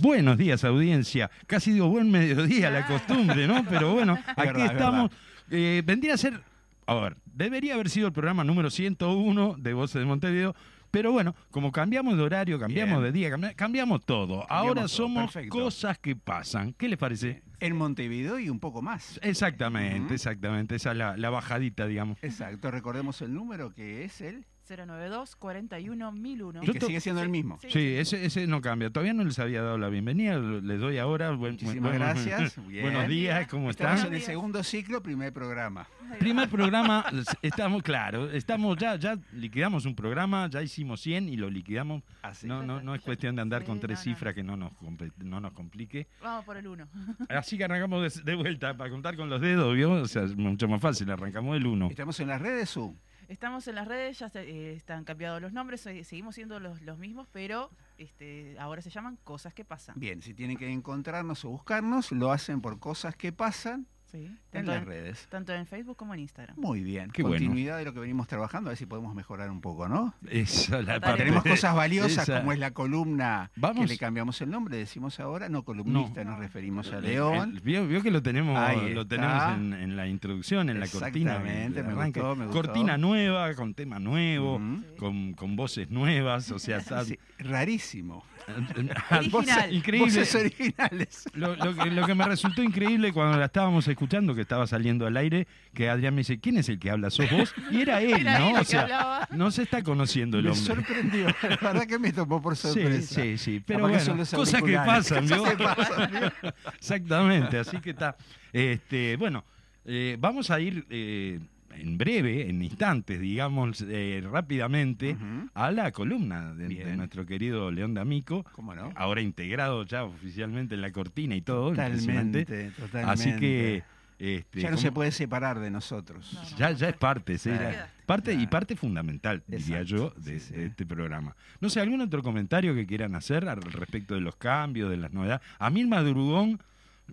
Buenos días, audiencia. Casi digo buen mediodía, la costumbre, ¿no? Pero bueno, aquí verdad, es estamos. Eh, vendría a ser, a ver, debería haber sido el programa número 101 de Voces de Montevideo, pero bueno, como cambiamos de horario, cambiamos Bien. de día, cambi- cambiamos todo. Ahora todo, somos perfecto. cosas que pasan. ¿Qué les parece? En Montevideo y un poco más. Exactamente, exactamente. Esa es la, la bajadita, digamos. Exacto, recordemos el número que es el 092 41 1001. y que sigue siendo el mismo. Sí. Sí, ese, ese no cambia. Todavía no les había dado la bienvenida. Les doy ahora. Buen- Muchísimas buen- gracias. Bien. Buenos días, ¿cómo Estamos están? en el segundo ciclo, primer programa. Primer programa, estamos, claro, estamos ya, ya liquidamos un programa, ya hicimos 100 y lo liquidamos. Así. No, no, no es cuestión de andar Sí, con tres no, no. cifras que no nos, no nos complique. Vamos por el 1. Así que arrancamos de, de vuelta para contar con los dedos, ¿vio? O sea, es mucho más fácil, arrancamos el 1. Estamos en las redes Zoom. Estamos en las redes, ya se- eh, están cambiados los nombres, seguimos siendo los, los mismos, pero este, ahora se llaman cosas que pasan. Bien, si tienen que encontrarnos o buscarnos, lo hacen por cosas que pasan Sí, en las en, redes. tanto en Facebook como en Instagram. Muy bien. Qué bueno. Continuidad de lo que venimos trabajando, a ver si podemos mejorar un poco, ¿no? Esa la parte- Tenemos cosas valiosas esa- como es la columna Vamos. que le cambiamos el nombre, decimos ahora, no columnista, nos referimos a El- León. el- vio, vio que lo tenemos, lo tenemos en, en la introducción, en la cortina. Exactamente, me gustó, me gustó. Cortina nueva, con tema nuevo, con, con voces nuevas, o sea, está- Sí, rarísimo. Original. increíble. Voces originales. Lo, lo que, lo que me resultó increíble cuando la estábamos escuchando, que estaba saliendo al aire, que Adrián me dice, ¿quién es el que habla? ¿Sos vos? Y era él, Era él ¿no? el O sea, hablaba. no se está conociendo el Me hombre. sorprendió, la verdad que me tomó por Sí, sorpresa. sí, sí. Pero Capaz que bueno, los cosas que auriculares. pasan, ¿vio? Cosas que pasan, ¿vio? Exactamente, así que está. Este, bueno, eh, vamos a ir eh, en breve, en instantes, digamos, eh, rápidamente, a la columna de, nuestro querido León D'Amico. ¿Cómo no? Ahora integrado ya oficialmente en la cortina y todo. Totalmente, totalmente. Así que. Este, Ya no ¿cómo- se puede separar de nosotros. No, no. Ya, ya es parte, sí, Claro. parte y parte fundamental, diría Exacto, yo, de, sí, sí. de este programa. No sé, ¿algún otro comentario que quieran hacer al respecto de los cambios, de las novedades? A mí el madrugón,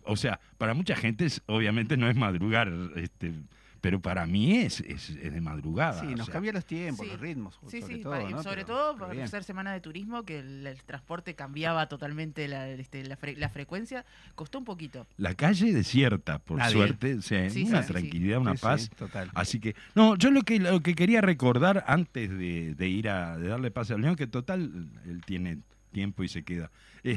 o sea, para mucha gente es- obviamente no es madrugar, este, pero para mí es, es, es de madrugada. Sí, nos sea, cambian los tiempos, Sí. los ritmos, Sí, sobre sí, todo. para- ¿no? sobre Pero- todo por bien. ser semana de turismo, que el, el transporte cambiaba totalmente la, este, la, fre- la frecuencia, costó un poquito. La calle desierta, por Nadie. suerte, o sea, Sí, una sí, sí, tranquilidad, una Sí, sí, paz. total. Así que, no, yo lo que, lo que quería recordar antes de, de ir a de darle pase al León, que total, él tiene tiempo y se queda.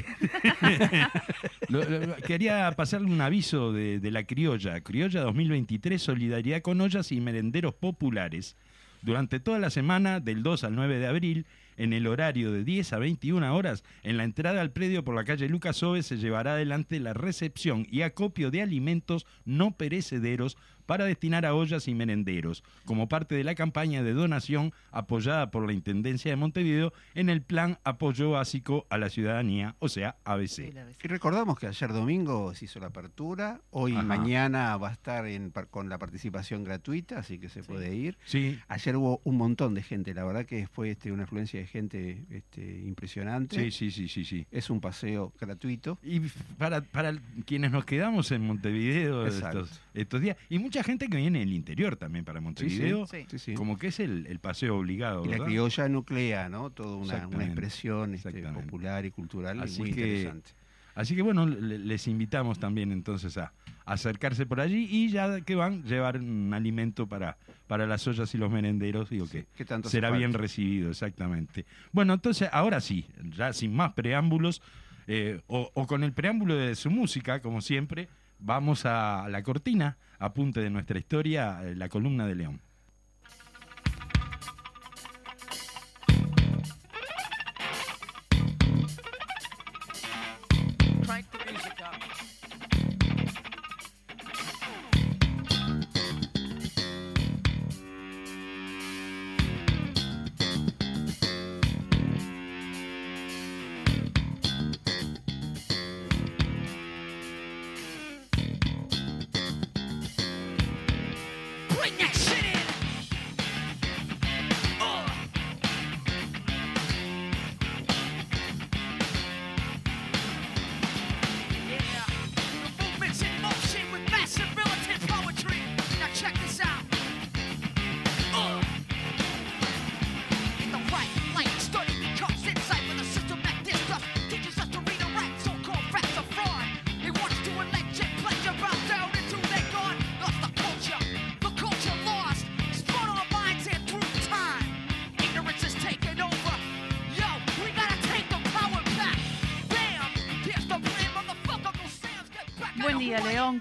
Quería pasarle un aviso de, de la criolla. Criolla 2023, solidaridad con ollas y merenderos populares. Durante toda la semana, del 2 al 9 de abril, en el horario de 10 a 21 horas, en la entrada al predio por la calle Lucas Ove se llevará adelante la recepción y acopio de alimentos no perecederos para destinar a ollas y merenderos, como parte de la campaña de donación apoyada por la Intendencia de Montevideo en el Plan Apoyo Básico a la Ciudadanía, o sea, ABC. Y recordamos que ayer domingo se hizo la apertura, hoy y Ajá. mañana va a estar en con la participación gratuita, así que se Sí. puede ir. Sí, Ayer hubo un montón de gente, la verdad que fue este, una afluencia de gente este, impresionante. sí, sí, sí, sí, sí. Es un paseo gratuito. Y para, para quienes nos quedamos en Montevideo estos, estos días, y mucha gente que viene del interior también para Montevideo, Sí. Sí, sí. como que es el, el paseo obligado. Y la criolla nuclea, ¿no? Toda una, una expresión este, exactamente. popular y cultural Así muy que- interesante. Así que bueno, le- les invitamos también entonces a, acercarse por allí y ya que van, llevar un alimento para, para las ollas y los merenderos, digo que ¿Qué tanto hace será bien recibido, exactamente. Bueno, entonces ahora sí, ya sin más preámbulos, eh, o, o con el preámbulo de su música, como siempre, vamos a la cortina, apunte de nuestra historia, eh, la columna de León.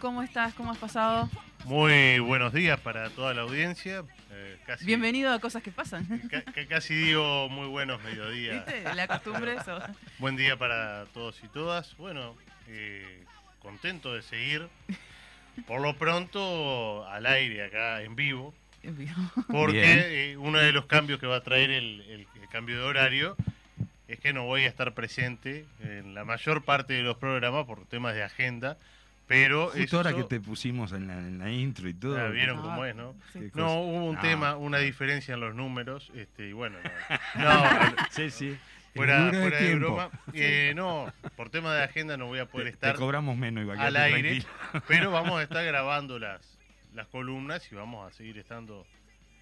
¿Cómo estás? ¿Cómo has pasado? Muy buenos días para toda la audiencia. Eh, casi, Bienvenido a Cosas que Pasan. ca- ca- casi digo muy buenos mediodías. ¿Viste? La costumbre eso. Buen día para todos y todas. Bueno, eh, contento de seguir. Por lo pronto al aire acá en vivo. Bien. Porque eh, uno de los cambios que va a traer el, el- el cambio de horario es que no voy a estar presente en la mayor parte de los programas por temas de agenda. Pero Justo eso- ahora que te pusimos en la, en la intro y todo. Ah, vieron Ah, cómo es, ¿no? sí. No, hubo un No. tema, una diferencia en los números, este, y bueno, no, no, Sí, sí. fuera, de fuera de tiempo. broma, eh, no, por tema de agenda no voy a poder Te, estar te cobramos menos, igual. al aire, tranquilo. pero vamos a estar grabando las, las columnas y vamos a seguir estando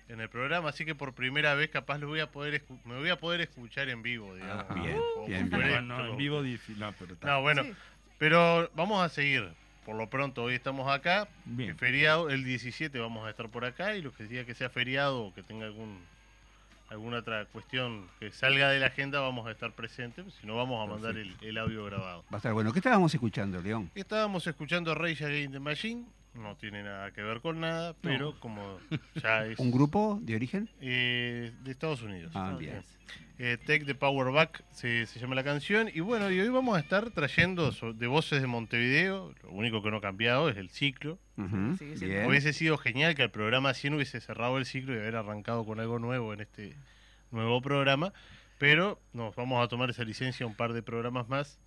en el programa, así que por primera vez capaz lo voy a poder me voy a poder escuchar en vivo, digamos. Ah, bien, bien. No, en vivo difícil. No, pero está. No, bueno, Sí. pero vamos a seguir. Por lo pronto, hoy estamos acá. Bien. El feriado, el 17 vamos a estar por acá y lo que diga que sea feriado o que tenga algún alguna otra cuestión que salga de la agenda vamos a estar presentes, si no vamos a mandar el, el audio grabado. Va a estar bueno. ¿Qué estábamos escuchando, León? Estábamos escuchando Rage Against the Machine, no tiene nada que ver con nada, pero como ya es ¿Un grupo de origen? eh, de Estados Unidos. Ah, bien. Eh, Take the Power Back se, se llama la canción. Y bueno, y hoy vamos a estar trayendo de voces de Montevideo. Lo único que no ha cambiado es el ciclo. Hubiese sido genial que el programa 100 hubiese cerrado el ciclo y haber arrancado con algo nuevo en este nuevo programa. Pero nos vamos a tomar esa licencia un par de programas más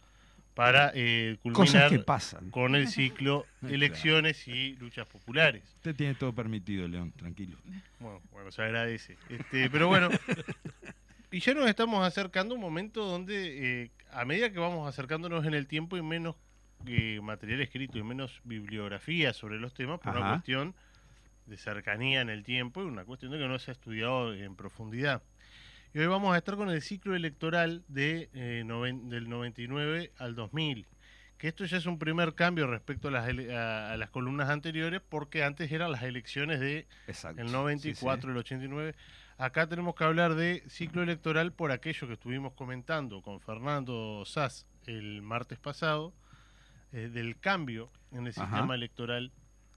para eh, Cosas culminar que pasan. con el ciclo elecciones y luchas populares. Usted tiene todo permitido, León, tranquilo. Bueno, bueno, se agradece. Este, pero bueno, y ya nos estamos acercando a un momento donde, eh, a medida que vamos acercándonos en el tiempo, y menos eh, material escrito y menos bibliografía sobre los temas, por una cuestión de cercanía en el tiempo y una cuestión de que no se ha estudiado en profundidad. Y hoy vamos a estar con el ciclo electoral de, eh, noven- del 99 al 2000. Que esto ya es un primer cambio respecto a las, a- a las columnas anteriores, porque antes eran las elecciones de Exacto. el 94, el 89. Acá tenemos que hablar de ciclo electoral por aquello que estuvimos comentando con Fernando Sass el martes pasado, eh, del cambio en el Ajá. sistema electoral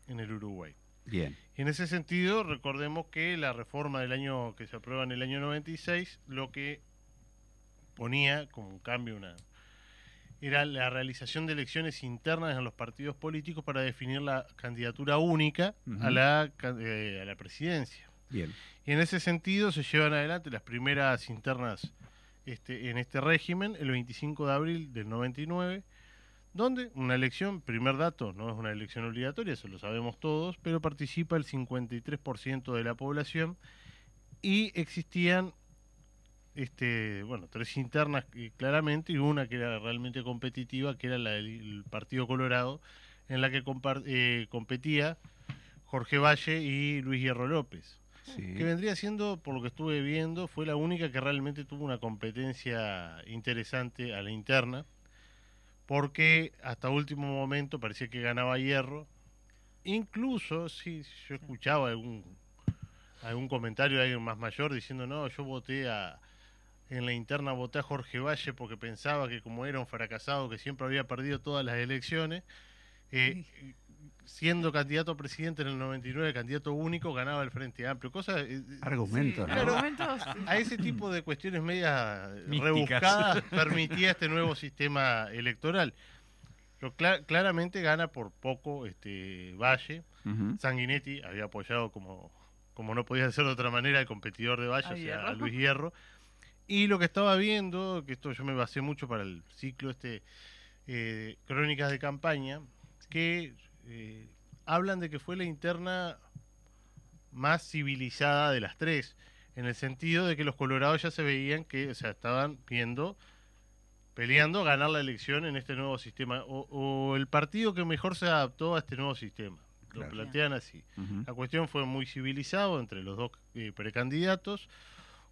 en el Uruguay. Bien. Y en ese sentido, recordemos que la reforma del año que se aprueba en el año 96, lo que ponía como un cambio una era la realización de elecciones internas en los partidos políticos para definir la candidatura única a, la, eh, a la presidencia. Bien. Y en ese sentido se llevan adelante las primeras internas este, en este régimen el 25 de abril del 99, donde una elección, primer dato, no es una elección obligatoria, eso lo sabemos todos, pero participa el 53% de la población y existían este, bueno, tres internas eh, claramente y una que era realmente competitiva, que era la del el Partido Colorado, en la que eh, competía Jorge Valle y Luis Hierro López Sí. que vendría siendo, por lo que estuve viendo, fue la única que realmente tuvo una competencia interesante a la interna, porque hasta último momento parecía que ganaba Hierro. Incluso, si yo escuchaba algún, algún comentario de alguien más mayor diciendo, no, yo voté a, en la interna voté a Jorge Valle porque pensaba que como era un fracasado que siempre había perdido todas las elecciones, eh, siendo candidato a presidente en el 99, candidato único, ganaba el Frente Amplio. Cosa, eh, Argumentos, Sí, ¿no? argumentos, a ese tipo de cuestiones medias Místicas. rebuscadas permitía este nuevo sistema electoral. Pero cla- claramente gana por poco este Valle. Sanguinetti había apoyado como, como no podía ser de otra manera al competidor de Valle, A o sea, Hierro. a Luis Hierro. Y lo que estaba viendo, que esto yo me basé mucho para el ciclo este eh, Crónicas de Campaña, que eh, hablan de que fue la interna más civilizada de las tres, en el sentido de que los colorados ya se veían que, o sea, estaban viendo, peleando ganar la elección en este nuevo sistema, o, o el partido que mejor se adaptó a este nuevo sistema. Lo Claro. plantean así. La cuestión fue muy civilizado entre los dos eh, precandidatos.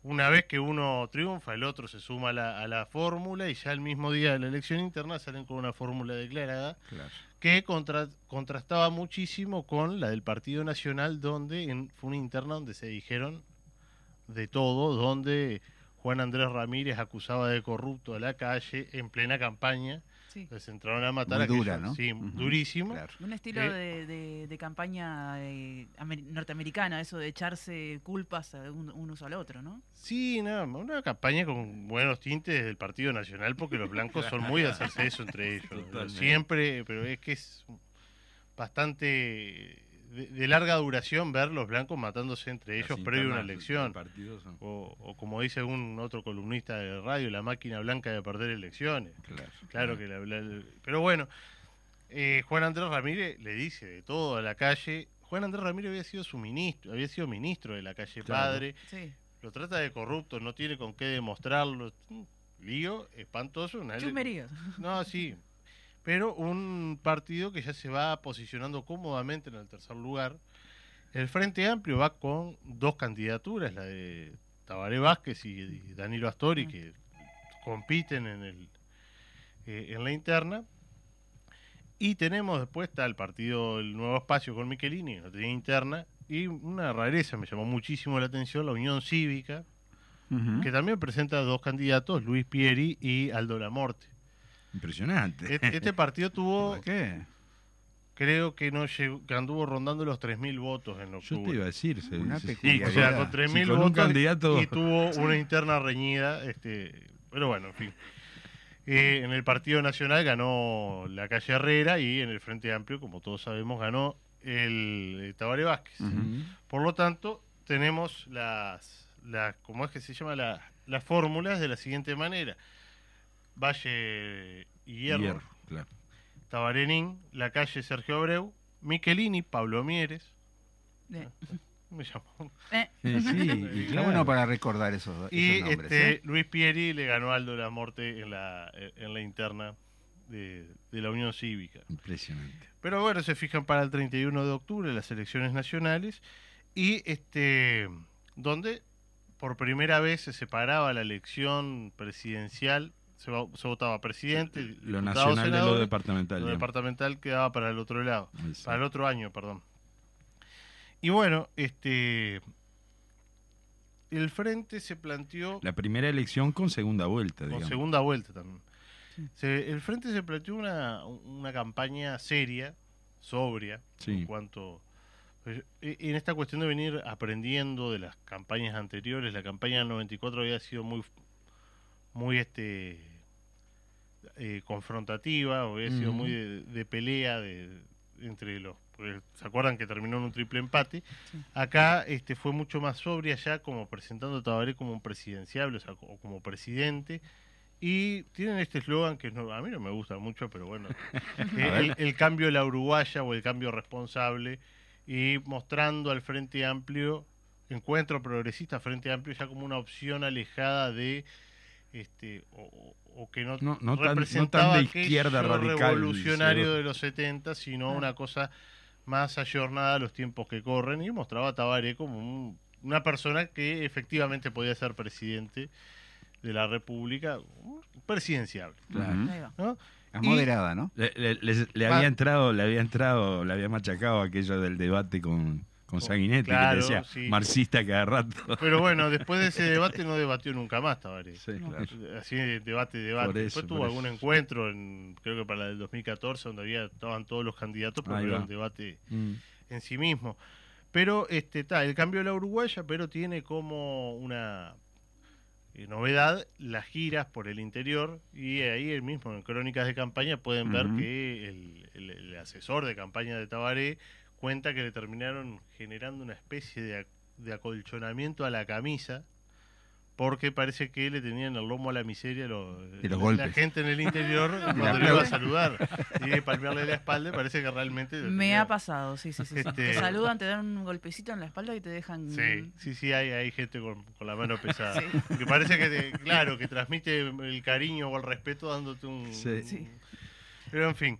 Una vez que uno triunfa, el otro se suma a la, a la fórmula y ya el mismo día de la elección interna salen con una fórmula declarada Claro. que contra- contrastaba muchísimo con la del Partido Nacional, donde en- fue una interna donde se dijeron de todo, donde Juan Andrés Ramírez acusaba de corrupto a la calle en plena campaña. Sí. Les entraron a matar Muy a aquellos- dura, ¿no? Sí, durísimo. Claro. Un estilo Eh, de, de- de campaña eh, amer- norteamericana, eso de echarse culpas a un- unos al otro, ¿no? Sí, no, una campaña con buenos tintes del Partido Nacional, porque los blancos son muy de hacerse eso entre ellos. Totalmente. Siempre, pero es que es bastante de, de larga duración ver los blancos matándose entre ellos previo a una elección. son- O, o como dice un otro columnista de radio, la máquina blanca de perder elecciones. Claro. Claro que la, la- pero bueno, eh, Juan Andrés Ramírez le dice de todo a la calle. Juan Andrés Ramírez había sido su ministro, había sido ministro de la calle Claro. Padre, Sí. lo trata de corrupto, no tiene con qué demostrarlo. Lío espantoso. Una. No, sí. Pero un partido que ya se va posicionando cómodamente en el tercer lugar. El Frente Amplio va con dos candidaturas, la de Tabaré Vázquez y, Danilo Astori, que compiten en, el, eh, en la interna. Y tenemos después está el partido El Nuevo Espacio con Michelini, que no tenía interna. Y una rareza me llamó muchísimo la atención, la Unión Cívica, que también presenta dos candidatos, Luis Pieri y Aldo Lamorte. Impresionante. Este, este partido tuvo, ¿Por qué? creo que no llegó, que anduvo rondando los 3.000 votos en Yo octubre. te iba a decir. se- Una se- Sí, o sea, con 3.000 Si un votos candidato- y tuvo una interna reñida, este, pero bueno, en fin. Eh, en el Partido Nacional ganó la calle Herrera y en el Frente Amplio, como todos sabemos, ganó el, eh, Tabaré Vázquez. Por lo tanto, tenemos las, las ¿cómo es que se llama? La- las fórmulas de la siguiente manera. Valle y Hierro, Hierro, claro. Tabarenín, la calle Sergio Abreu, Michelini, Pablo Mieres. Eh, Me llamó. eh. Eh, sí, y claro. bueno para recordar esos, esos Y nombres. este, ¿eh? Luis Pieri le ganó a Aldo la Morte en la, en la interna de, de la Unión Cívica. Impresionante. Pero bueno, se fijan para el 31 de octubre las elecciones nacionales y este donde por primera vez se separaba la elección presidencial, se, va- se votaba presidente, Lo diputados, nacional de lo departamental. lo digamos. departamental quedaba para el otro lado, Exacto. para el otro año, perdón. Y bueno, este el frente se planteó La primera elección con segunda vuelta, con digamos. segunda vuelta también. Se- el Frente se planteó una, una campaña seria, sobria, Sí. en cuanto... pues, e- En esta cuestión de venir aprendiendo de las campañas anteriores, la campaña del 94 había sido muy, muy este eh, confrontativa, o había sido muy de, de pelea de, entre los... porque ¿Se acuerdan que terminó en un triple empate? Acá este, fue mucho más sobria ya, como presentando a Tabaré como un presidenciable, o sea, co- como presidente. Y tienen este eslogan que no- a mí no me gusta mucho, pero bueno, que el, el cambio de la uruguaya o el cambio responsable, y mostrando al Frente Amplio, encuentro progresista Frente Amplio ya como una opción alejada de, este, o, que no, No- no tan- no tan representaba de izquierda radical, revolucionario cero. de los 70, sino Ah. una cosa más ayornada a los tiempos que corren, y mostraba a Tabaré como un- una persona que efectivamente podía ser presidente de la República, presidenciable. Claro. ¿no? Es moderada, ¿no? Le, le- le Va. había entrado, le había entrado, le había machacado aquello del debate con, Con Sanguinetti, que Claro, le decía sí. marxista cada rato. Pero bueno, después de ese debate no debatió nunca más Tabaré. Sí, claro. Así de debate, debate. Eso, después tuvo algún encuentro, en, creo que para la del 2014, donde había estaban todos los candidatos, pero Ahí era un debate Mm. en sí mismo. Pero este está el cambio de la uruguaya, pero tiene como una eh, novedad las giras por el interior y ahí el mismo en crónicas de campaña pueden ver que el, el- el asesor de campaña de Tabaré cuenta que le terminaron generando una especie de, ac- de acolchonamiento a la camisa porque parece que le tenían el lomo a la miseria lo- los la, golpes. la gente en el interior cuando le iba a saludar y palmearle la espalda parece que realmente Me tenía- ha pasado, sí, sí, sí. sí. Este- Te saludan, te dan un golpecito en la espalda y te dejan... Sí, sí, sí, hay, hay gente con, con la mano pesada. Sí. Que parece que, te- claro, que transmite el cariño o el respeto dándote un... Sí. Sí. Pero en fin.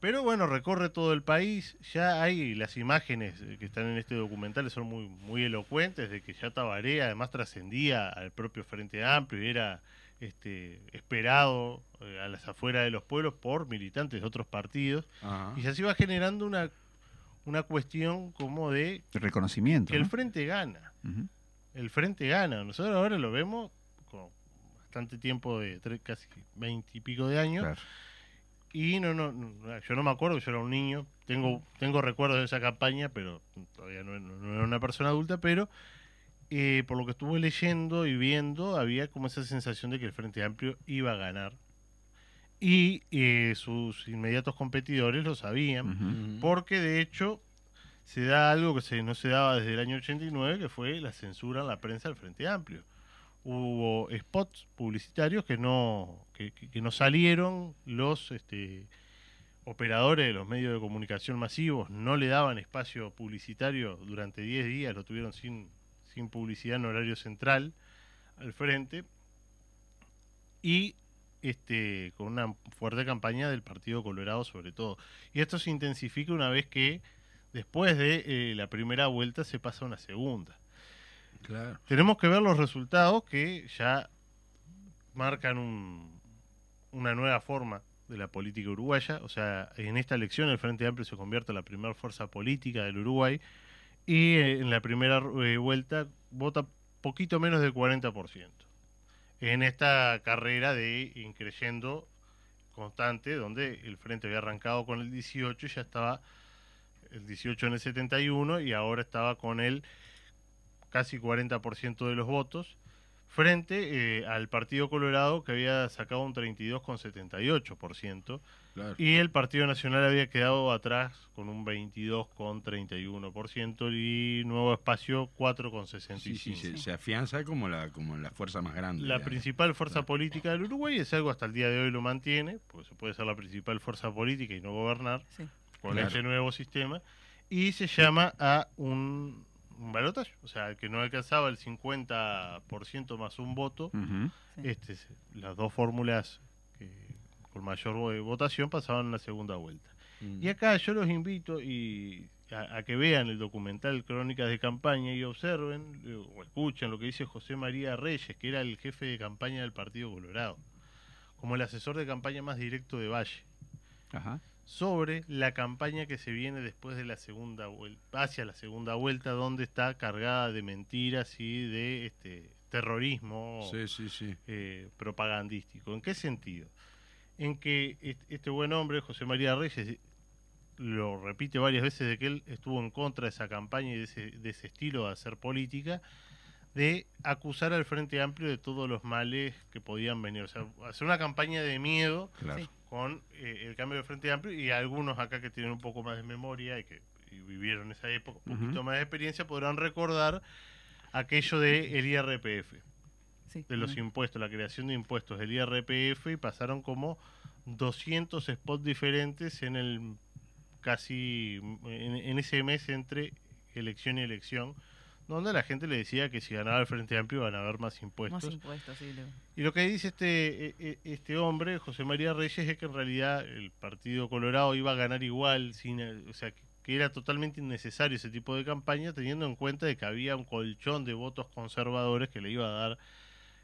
Pero bueno, recorre todo el país. Ya hay las imágenes eh, que están en este documental, son muy, muy elocuentes de que ya Tabaré además trascendía al propio Frente Amplio y era este, esperado eh, a las afueras de los pueblos por militantes de otros partidos. Ajá. Y ya se iba generando una, una cuestión como de Reconocimiento. que el frente gana. El frente gana. Nosotros ahora lo vemos con bastante tiempo de tre- casi veinte y pico de años. Claro. Y no, no, no, yo no me acuerdo, yo era un niño. Tengo, tengo recuerdos de esa campaña, pero todavía no, no- no era una persona adulta. Pero eh, por lo que estuve leyendo y viendo, había como esa sensación de que el Frente Amplio iba a ganar. Y eh, sus inmediatos competidores lo sabían. Porque de hecho se da algo que se, no se daba desde el año 89, que fue la censura en la prensa del Frente Amplio. Hubo spots publicitarios que no, que, no salieron, los este, operadores de los medios de comunicación masivos no le daban espacio publicitario durante 10 días, lo tuvieron sin, sin publicidad en horario central al frente. Y este, con una fuerte campaña del Partido Colorado sobre todo. Y esto se intensifica una vez que después de eh, la primera vuelta se pasa a una segunda. Tenemos que ver los resultados que ya marcan un- una nueva forma de la política uruguaya. O sea, en esta elección el Frente Amplio se convierte en la primera fuerza política del Uruguay y eh, en la primera eh, vuelta vota poquito menos del 40%. En esta carrera de increyendo constante, donde el Frente había arrancado con el 18 y ya estaba el 18 en el 71 y ahora estaba con el casi 40% de los votos, frente eh, al Partido Colorado que había sacado un 32,78%, claro. y el Partido Nacional había quedado atrás con un 22,31% y Nuevo Espacio 4,65%. Sí, sí, se, se afianza como la, como la fuerza más grande. La digamos. principal fuerza política del Uruguay es algo hasta el día de hoy lo mantiene, pues se puede ser la principal fuerza política y no gobernar Sí. con Claro. este nuevo sistema, y se llama a un, un balotaje, o sea, el que no alcanzaba el 50% más un voto, este, las dos fórmulas que con mayor vo- votación pasaban a la segunda vuelta. Mm. Y acá yo los invito y a, a que vean el documental Crónicas de Campaña y observen eh, o escuchen lo que dice José María Reyes, que era el jefe de campaña del Partido Colorado, como el asesor de campaña más directo de Valle, Ajá. Sobre la campaña que se viene después de la segunda vuelta, hacia la segunda vuelta, donde está cargada de mentiras y de este terrorismo Sí, sí, sí. eh, propagandístico. ¿En qué sentido? En que est- este buen hombre, José María Reyes, lo repite varias veces de que él estuvo en contra de esa campaña y de ese, de ese estilo de hacer política, de acusar al Frente Amplio de todos los males que podían venir. O sea, hacer una campaña de miedo Claro. Con eh, el cambio de Frente Amplio y algunos acá que tienen un poco más de memoria y que y vivieron esa época, un poquito más de experiencia, podrán recordar aquello de el IRPF Sí. de los impuestos, la creación de impuestos del IRPF y pasaron como 200 spots diferentes en el casi en, en ese mes entre elección y elección, donde la gente le decía que si ganaba el Frente Amplio iban a haber más impuestos. Más impuestos, sí. lo- Y lo que dice este, e- e- este hombre, José María Reyes, es que en realidad el Partido Colorado iba a ganar igual, sin, eh, o sea, que era totalmente innecesario ese tipo de campaña, teniendo en cuenta de que había un colchón de votos conservadores que le iba a dar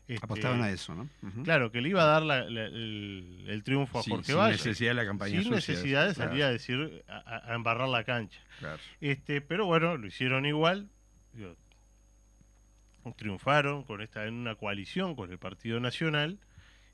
este, Apostaban a eso, ¿no? Claro, que le iba a dar la- la- el, el triunfo a Sí, Jorge sin Valle. necesidad de la campaña Sin sucia, necesidad de claro. salir a decir, a embarrar la cancha. Claro. Este, pero bueno, lo hicieron igual. Digo, triunfaron con esta en una coalición con el Partido Nacional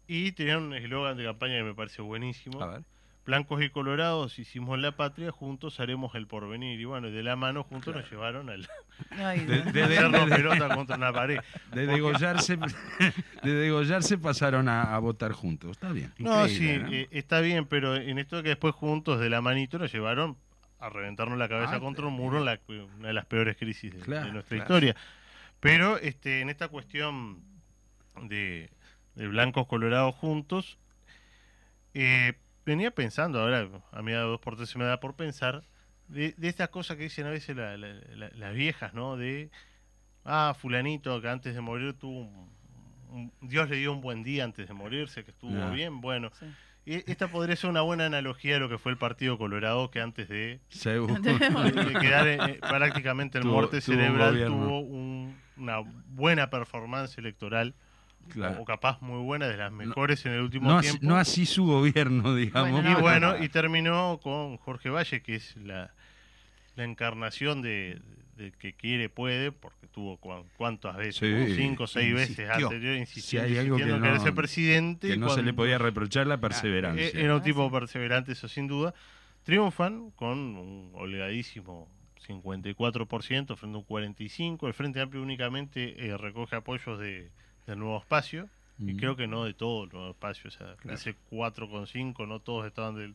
y tenían un eslogan de campaña que me parece buenísimo. A ver. Blancos y colorados hicimos la patria, juntos haremos el porvenir. Y bueno, de la mano juntos nos llevaron al Ay, De- de- de- hacernos de- pelota contra una pared. De degollarse, de degollarse pasaron a, a votar juntos. Está bien. No, sí, eh, está bien, pero en esto que después juntos de la manito nos llevaron a reventarnos la cabeza Ah, contra un muro en la, una de las peores crisis de, Claro, de nuestra claro. historia. Pero este, en esta cuestión de, de blancos colorados juntos, eh, venía pensando, ahora a mí a dos por tres se me da por pensar, de, de estas cosas que dicen a veces la- la- la- las viejas, ¿no? De, ah, fulanito que antes de morir tuvo un, un- Dios le dio un buen día antes de morirse, que estuvo bien, bueno. Sí. Esta podría ser una buena analogía de lo que fue el Partido Colorado, que antes de, de quedar eh, eh, prácticamente en Tuvo- muerte tuvo un cerebral, tuvo un- una buena performance electoral, Claro. o capaz muy buena, de las mejores en el último No así, tiempo. no así su gobierno, digamos. Bueno, y no, bueno, no. y terminó con Jorge Valle, que es la, la encarnación de, de que quiere, puede, porque tuvo cuan- cuántas veces, Sí, cinco o seis veces anterior, insistiendo, Si hay algo que insistiendo en querer no- ser presidente. que no se le podía reprochar la perseverancia. eh, Era un Ah, tipo perseverante, eso sin duda. Triunfan con un holgadísimo 54% frente a un 45%. El Frente Amplio únicamente eh, recoge apoyos de, del nuevo espacio. Y Mm. creo que no de todo el nuevo espacio. O sea, Claro. ese 4,5 no todos estaban del,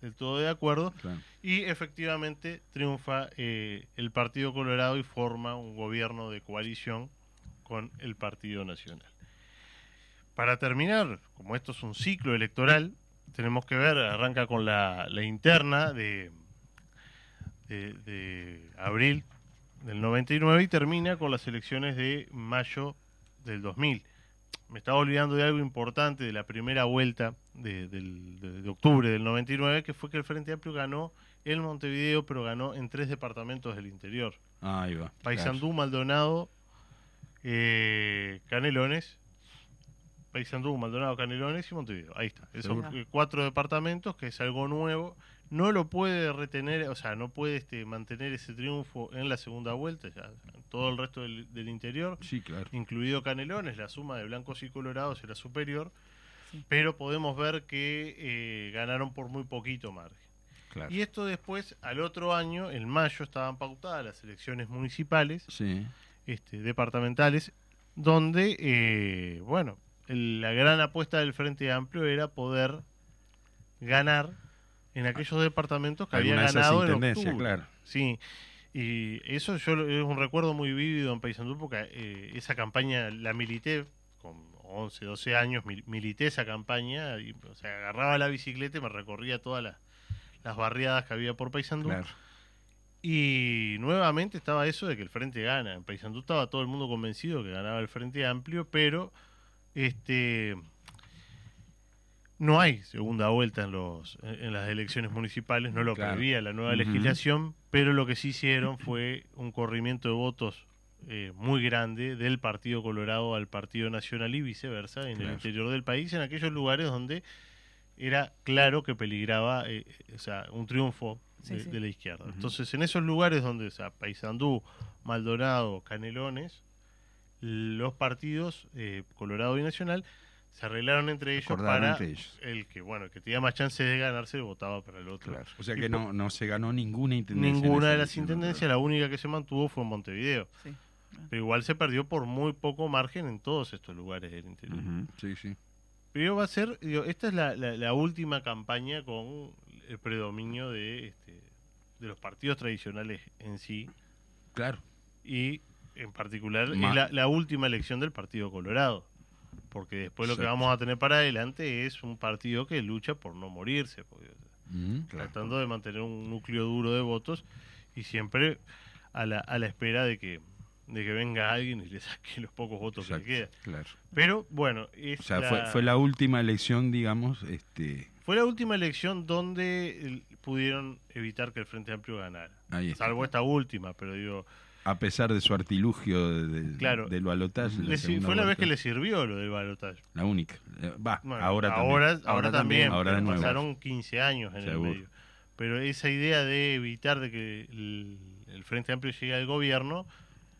del todo de acuerdo. Claro. Y efectivamente triunfa eh, el Partido Colorado y forma un gobierno de coalición con el Partido Nacional. Para terminar, como esto es un ciclo electoral, tenemos que ver, arranca con la, la interna de, de, de abril del 99 y termina con las elecciones de mayo del 2000. Me estaba olvidando de algo importante de la primera vuelta de, del- de- de octubre del 99, que fue que el Frente Amplio ganó el Montevideo, pero ganó en tres departamentos del interior. Ahí va. Paysandú, Maldonado, eh, Canelones. Paysandú, Maldonado, Canelones y Montevideo. Ahí está. Esos Seguro. eh, cuatro departamentos, que es algo nuevo. No lo puede retener, o sea, no puede este, mantener ese triunfo en la segunda vuelta, ya, todo el resto del, del interior, Sí, claro. incluido Canelones, la suma de blancos y colorados era superior, Sí. pero podemos ver que eh, ganaron por muy poquito margen. claro. Y esto después, al otro año, en mayo, estaban pautadas las elecciones municipales, Sí. este, departamentales, donde, eh, bueno, el- la gran apuesta del Frente Amplio era poder ganar en aquellos departamentos que había ganado en octubre. claro. Sí, y eso yo lo- es un recuerdo muy vívido en Paysandú porque eh, esa campaña la milité con 11, 12 años, mil- milité esa campaña, y, o sea, agarraba la bicicleta y me recorría todas las, las barriadas que había por Paysandú. Claro. Y nuevamente estaba eso de que el Frente gana. En Paysandú estaba todo el mundo convencido que ganaba el Frente Amplio, pero este no hay segunda vuelta en los en las elecciones municipales, no lo Claro. prevía la nueva legislación, pero lo que sí hicieron fue un corrimiento de votos eh, muy grande del Partido Colorado al Partido Nacional y viceversa en el interior del país, en aquellos lugares donde era claro que peligraba eh, eh, o sea, un triunfo Sí, de, sí. de la izquierda. Entonces, en esos lugares donde, o sea, Paysandú, Maldonado, Canelones, los partidos, eh, Colorado y Nacional, se arreglaron entre ellos Acordaron para entre ellos. el que, bueno, el que tenía más chances de ganarse votaba para el otro. Claro. O sea Y que no, no se ganó ninguna intendencia. en Ninguna de las intendencias, la única que se mantuvo fue en Montevideo. Sí. Pero igual se perdió por muy poco margen en todos estos lugares del interior. Sí, sí. Pero va a ser, digo, esta es la, la- la última campaña con el predominio de, este, de los partidos tradicionales en sí Claro. y en particular Ma- es la, la última elección del Partido Colorado. Porque después lo que vamos a tener para adelante es un partido que lucha por no morirse, porque- Mm, tratando de mantener un núcleo duro de votos y siempre a la, a la espera de que, de que venga alguien y le saque los pocos votos Exacto, que le quedan. Claro. Pero bueno, es O sea, la- fue, fue la última elección, digamos, este, Fue la última elección donde pudieron evitar que el Frente Amplio ganara. ahí está. Salvo esta última, pero digo, A pesar de su artilugio de- Claro. del balotaje. Si- fue la vez que le sirvió lo del balotaje. La única. Eh, Va, Bueno, ahora también. ahora, también. también. Ahora de nuevo. Pasaron 15 años en Seguro. el medio. Pero esa idea de evitar de que el, el Frente Amplio llegue al gobierno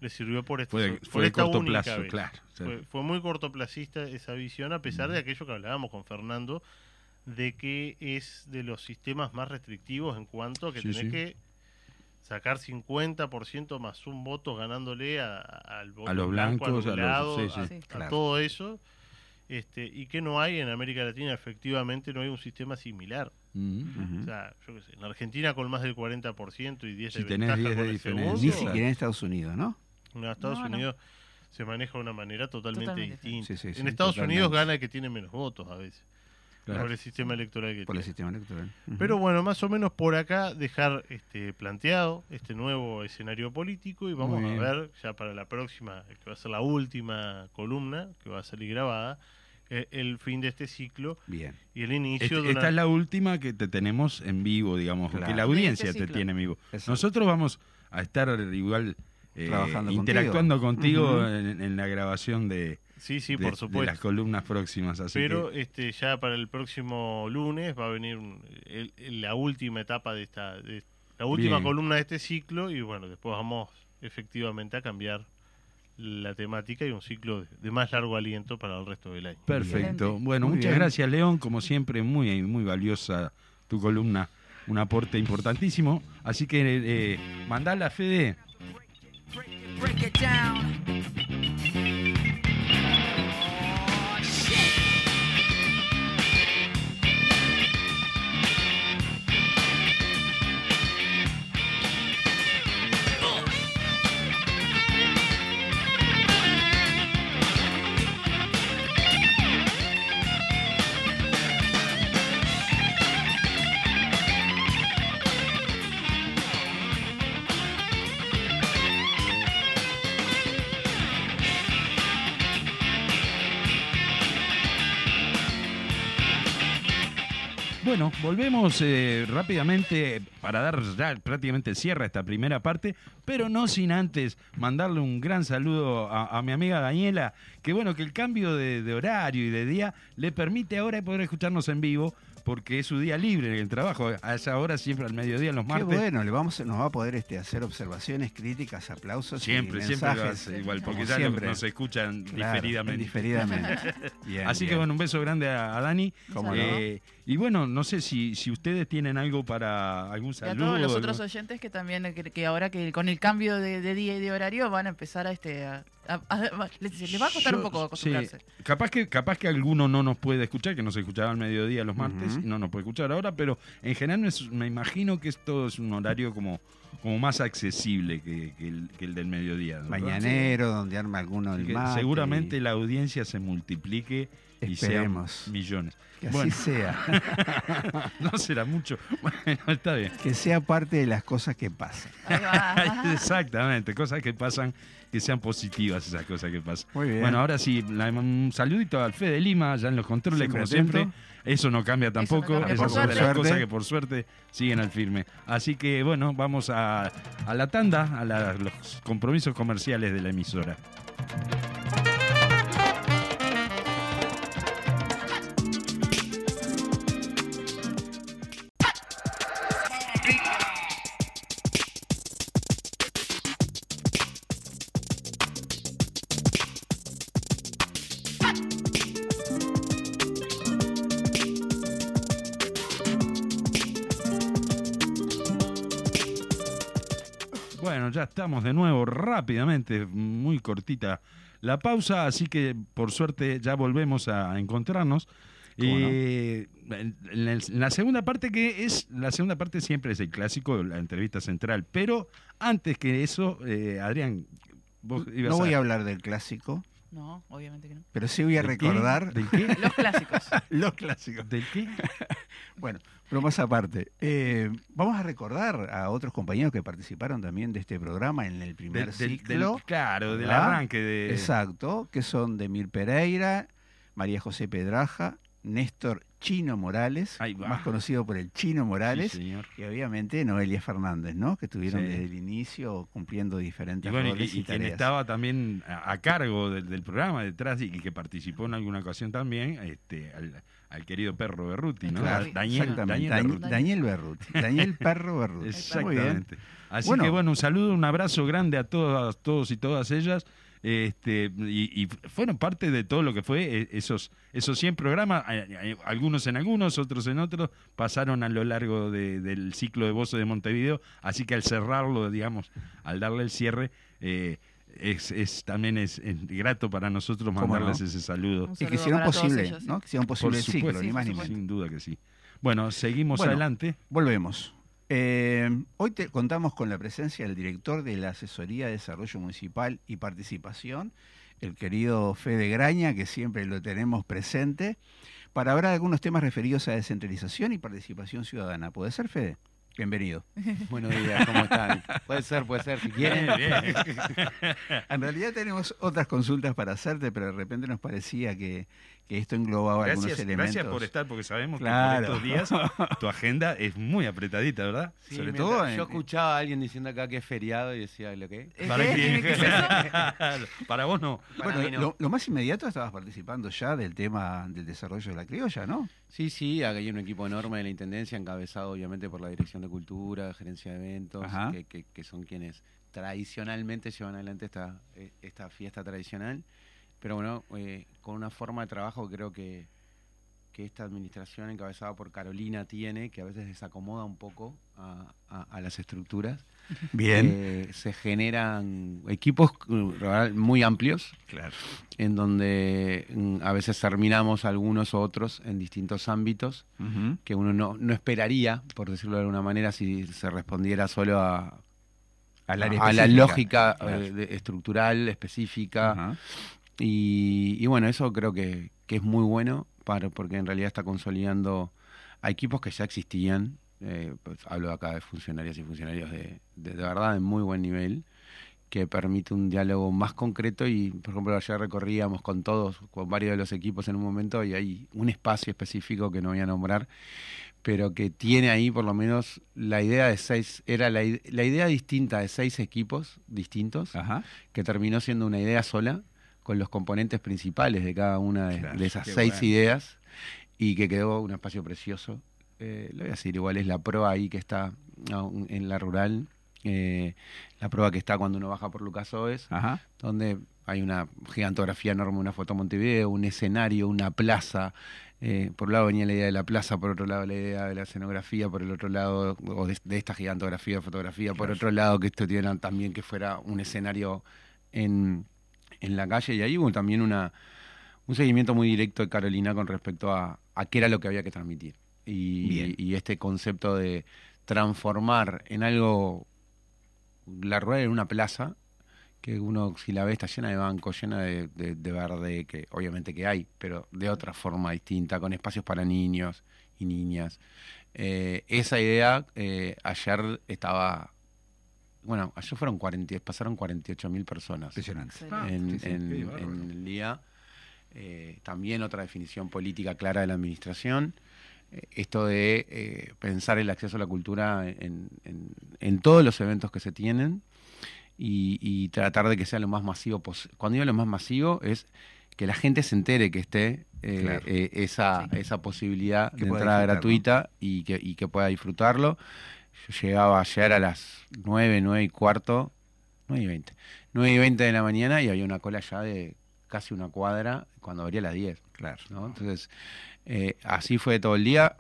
le sirvió por, esta, Fue de- por fue de esta corto única plazo, vez. claro. Sí. Fue, fue muy cortoplacista esa visión, a pesar de aquello que hablábamos con Fernando, de que es de los sistemas más restrictivos en cuanto a que Sí, tenés sí. que sacar 50% más un voto ganándole a, al voto A los blanco, blancos, a los- anulado, sí, sí, a- Sí. a claro. todo eso. Este, y que no hay en América Latina, efectivamente, no hay un sistema similar. Mm. O sea, yo qué sé, en Argentina con más del 40% y 10 Si de tenés ventaja 10 de diferencia. segundo, Ni siquiera en Estados Unidos, ¿no? En Estados No, no. Unidos se maneja de una manera totalmente, Totalmente distinta. Sí, sí, sí, en Estados totalmente. Unidos gana el que tiene menos votos a veces, Claro. por el sistema electoral que Por el tiene. sistema electoral. Pero bueno, más o menos por acá dejar este planteado este nuevo escenario político y vamos a ver ya para la próxima, que va a ser la última columna, que va a salir grabada, eh, el fin de este ciclo Bien. y el inicio Este- de una... Esta es la última que te tenemos en vivo, digamos, que la audiencia este te tiene en vivo. Exacto. Nosotros vamos a estar igual eh, Trabajando interactuando contigo, en, en la grabación de, Sí, sí, de- por de supuesto. las columnas próximas. Así Pero que, este ya para el próximo lunes va a venir un- el- el- la última etapa de esta, de- la última Bien. columna de este ciclo y bueno, después vamos efectivamente a cambiar la temática y un ciclo de, más largo aliento para el resto del año. perfecto. Bueno, Muy muchas bien. gracias, León. Como siempre, muy, muy valiosa tu columna. Un aporte importantísimo. Así que eh, mandala, Fede. Break it down. Bueno, volvemos eh, rápidamente para dar ya prácticamente cierre a esta primera parte, pero no sin antes mandarle un gran saludo a, a mi amiga Daniela, que bueno, que el cambio de, de horario y de día le permite ahora poder escucharnos en vivo, porque es su día libre en el trabajo, a esa hora siempre al mediodía, los Qué martes. bueno, le vamos, nos va a poder este, hacer observaciones, críticas, aplausos Siempre, y siempre lo mensajes. hace igual, porque Como ya lo- siempre. nos escuchan Claro, diferidamente. diferidamente. Bien, Así que bien. bueno, un beso grande a, a Dani. ¿Cómo no? Y bueno, no sé si, si ustedes tienen algo para algún Y a saludo. todos los otros oyentes que también, que, que ahora que con el cambio de, de día y de horario van a empezar a este. A, a- a- les, les va a costar Yo- un poco acostumbrarse. sí, capaz que capaz que alguno no nos puede escuchar, que nos escuchaba al mediodía los martes, y no nos puede escuchar ahora, pero en general me, me imagino que esto es un horario como, como más accesible que, que el, que el del mediodía. Mañanero, donde arma alguno el mate seguramente la audiencia se multiplique y sean Esperemos. millones. Que así Bueno. sea. No será mucho. Bueno, está bien. que sea parte de las cosas que pasan. Exactamente, cosas que pasan, que sean positivas esas cosas que pasan. Muy bien. Bueno, ahora sí, la- un saludito al Fede Lima, ya en los controles, Siempre como atento. siempre. Eso no cambia Eso no tampoco. cambia, Eso por es una de las cosas que por suerte siguen al firme. Así que bueno, vamos a, a la tanda, a la- los compromisos comerciales de la emisora. Ya estamos de nuevo rápidamente, muy cortita la pausa, así que por suerte ya volvemos a encontrarnos. Eh, en, en la segunda parte que es, la segunda parte siempre es el clásico, la entrevista central, pero antes que eso, eh, Adrián, vos ibas No voy a... a hablar del clásico, No, obviamente que no. pero sí voy a ¿Del qué? recordar ¿Del qué? Los clásicos. los clásicos. ¿Del qué? Bueno, bromas aparte. Eh, vamos a recordar a otros compañeros que participaron también de este programa en el primer del- ciclo. del- claro, del ¿verdad? arranque de... Exacto, que son Demir Pereira, María José Pedraja Néstor Chino Morales, más conocido por el Chino Morales, Sí, y obviamente Noelia Fernández, ¿no? Que estuvieron Sí. desde el inicio cumpliendo diferentes Y bueno, y, roles y, y quien tareas. estaba también a, a cargo del, del programa detrás y que participó en alguna ocasión también, este, al, al querido perro Berruti, ¿no? Claro, Daniel. Daniel Berruti. Daniel Berruti. Daniel Perro Berruti. Exactamente. Así Bueno. que bueno, un saludo, un abrazo grande a todas, todos y todas ellas. Este, y, y fueron parte de todo lo que fue eh, esos, esos 100 programas, algunos en algunos, otros en otros, pasaron a lo largo de- del ciclo de voces de Montevideo, así que al cerrarlo, digamos, al darle el cierre, eh, es, es- también es, es grato para nosotros ¿Cómo mandarles no? ese saludo. Y que hicieron posible. ¿no? Que hicieron posible el ciclo, supuesto, ni más ni por menos. sin duda que sí. Bueno, seguimos Bueno. adelante. Volvemos. Eh, hoy te contamos con la presencia del director de la Asesoría de Desarrollo Municipal y Participación, el querido Fede Graña, que siempre lo tenemos presente, para hablar de algunos temas referidos a descentralización y participación ciudadana. ¿Puede ser, Fede? Bienvenido. Buenos días, ¿cómo están? Puede ser, puede ser, si quieren. Bien, bien. En realidad tenemos otras consultas para hacerte, pero de repente nos parecía que, que esto englobaba algunos Gracias, elementos. gracias por estar, porque sabemos Claro. que por estos días tu agenda es muy apretadita, ¿verdad? Sí, Sobre todo en- Yo escuchaba a alguien diciendo acá que es feriado y decía, ¿lo qué? ¿Eh, Para, qué? Para vos no. Para Bueno, no. lo, lo más inmediato estabas participando ya del tema del desarrollo de la criolla, ¿no? Sí, sí, acá hay un equipo enorme de la Intendencia, encabezado obviamente por la Dirección de Cultura, Gerencia de Eventos, que, que- que son quienes tradicionalmente llevan adelante esta, eh, esta fiesta tradicional. Pero bueno, eh, con una forma de trabajo creo que, que esta administración encabezada por Carolina tiene, que a veces desacomoda un poco a, a- a las estructuras. Bien. Eh, se generan equipos eh, muy amplios, claro. en donde mm, a veces terminamos algunos u otros en distintos ámbitos que uno no, no esperaría, por decirlo de alguna manera, si se respondiera solo a, a la lógica Claro. eh, de- estructural, específica. Ajá. Y, y bueno, eso creo que, que es muy bueno para, porque en realidad está consolidando a equipos que ya existían. eh, pues hablo acá de funcionarias y funcionarios de, de, de verdad de muy buen nivel, que permite un diálogo más concreto y, por ejemplo, ayer recorríamos con todos, con varios de los equipos en un momento y hay un espacio específico que no voy a nombrar, pero que tiene ahí por lo menos la idea de seis, era la, la idea distinta de seis equipos distintos Ajá. que terminó siendo una idea sola con los componentes principales de cada una de, Claro, de esas seis bueno. ideas y que quedó un espacio precioso. Eh, lo voy a decir, igual es la prueba ahí que está aún en la rural, eh, la prueba que está cuando uno baja por Lucas Oes, Ajá. donde hay una gigantografía enorme, una foto Montevideo, un escenario, una plaza. Eh, por un lado venía la idea de la plaza, por otro lado la idea de la escenografía, por el otro lado, o de, de esta gigantografía de fotografía, por otro lado que esto tuviera también que fuera un escenario en, en la calle. Y ahí hubo también una, un seguimiento muy directo de Carolina con respecto a, a qué era lo que había que transmitir. Y, este concepto de transformar en algo la rueda en una plaza, que uno si la ve está llena de bancos, llena de, de- de verde, que obviamente que hay, pero de otra forma distinta, con espacios para niños y niñas. Eh, esa idea eh, ayer estaba, bueno, ayer fueron 40, pasaron 48 mil personas Impresionante. Excelente. en, sí, sí, en- qué bárbaro. en el día. Eh, también otra definición política clara de la administración. Eh, esto de eh, pensar el acceso a la cultura en, en- en todos los eventos que se tienen y, y tratar de que sea lo más masivo posible. Cuando digo lo más masivo es que la gente se entere que esté eh, Claro. eh, esa, Sí. esa posibilidad Que de entrada gratuita y que, y que pueda disfrutarlo. Yo llegaba ayer a las 9, 9 y cuarto, 9 y 20, 9 y 20 de la mañana y había una cola ya de casi una cuadra cuando abría a las 10. Claro. ¿no? Entonces, eh, así fue todo el día.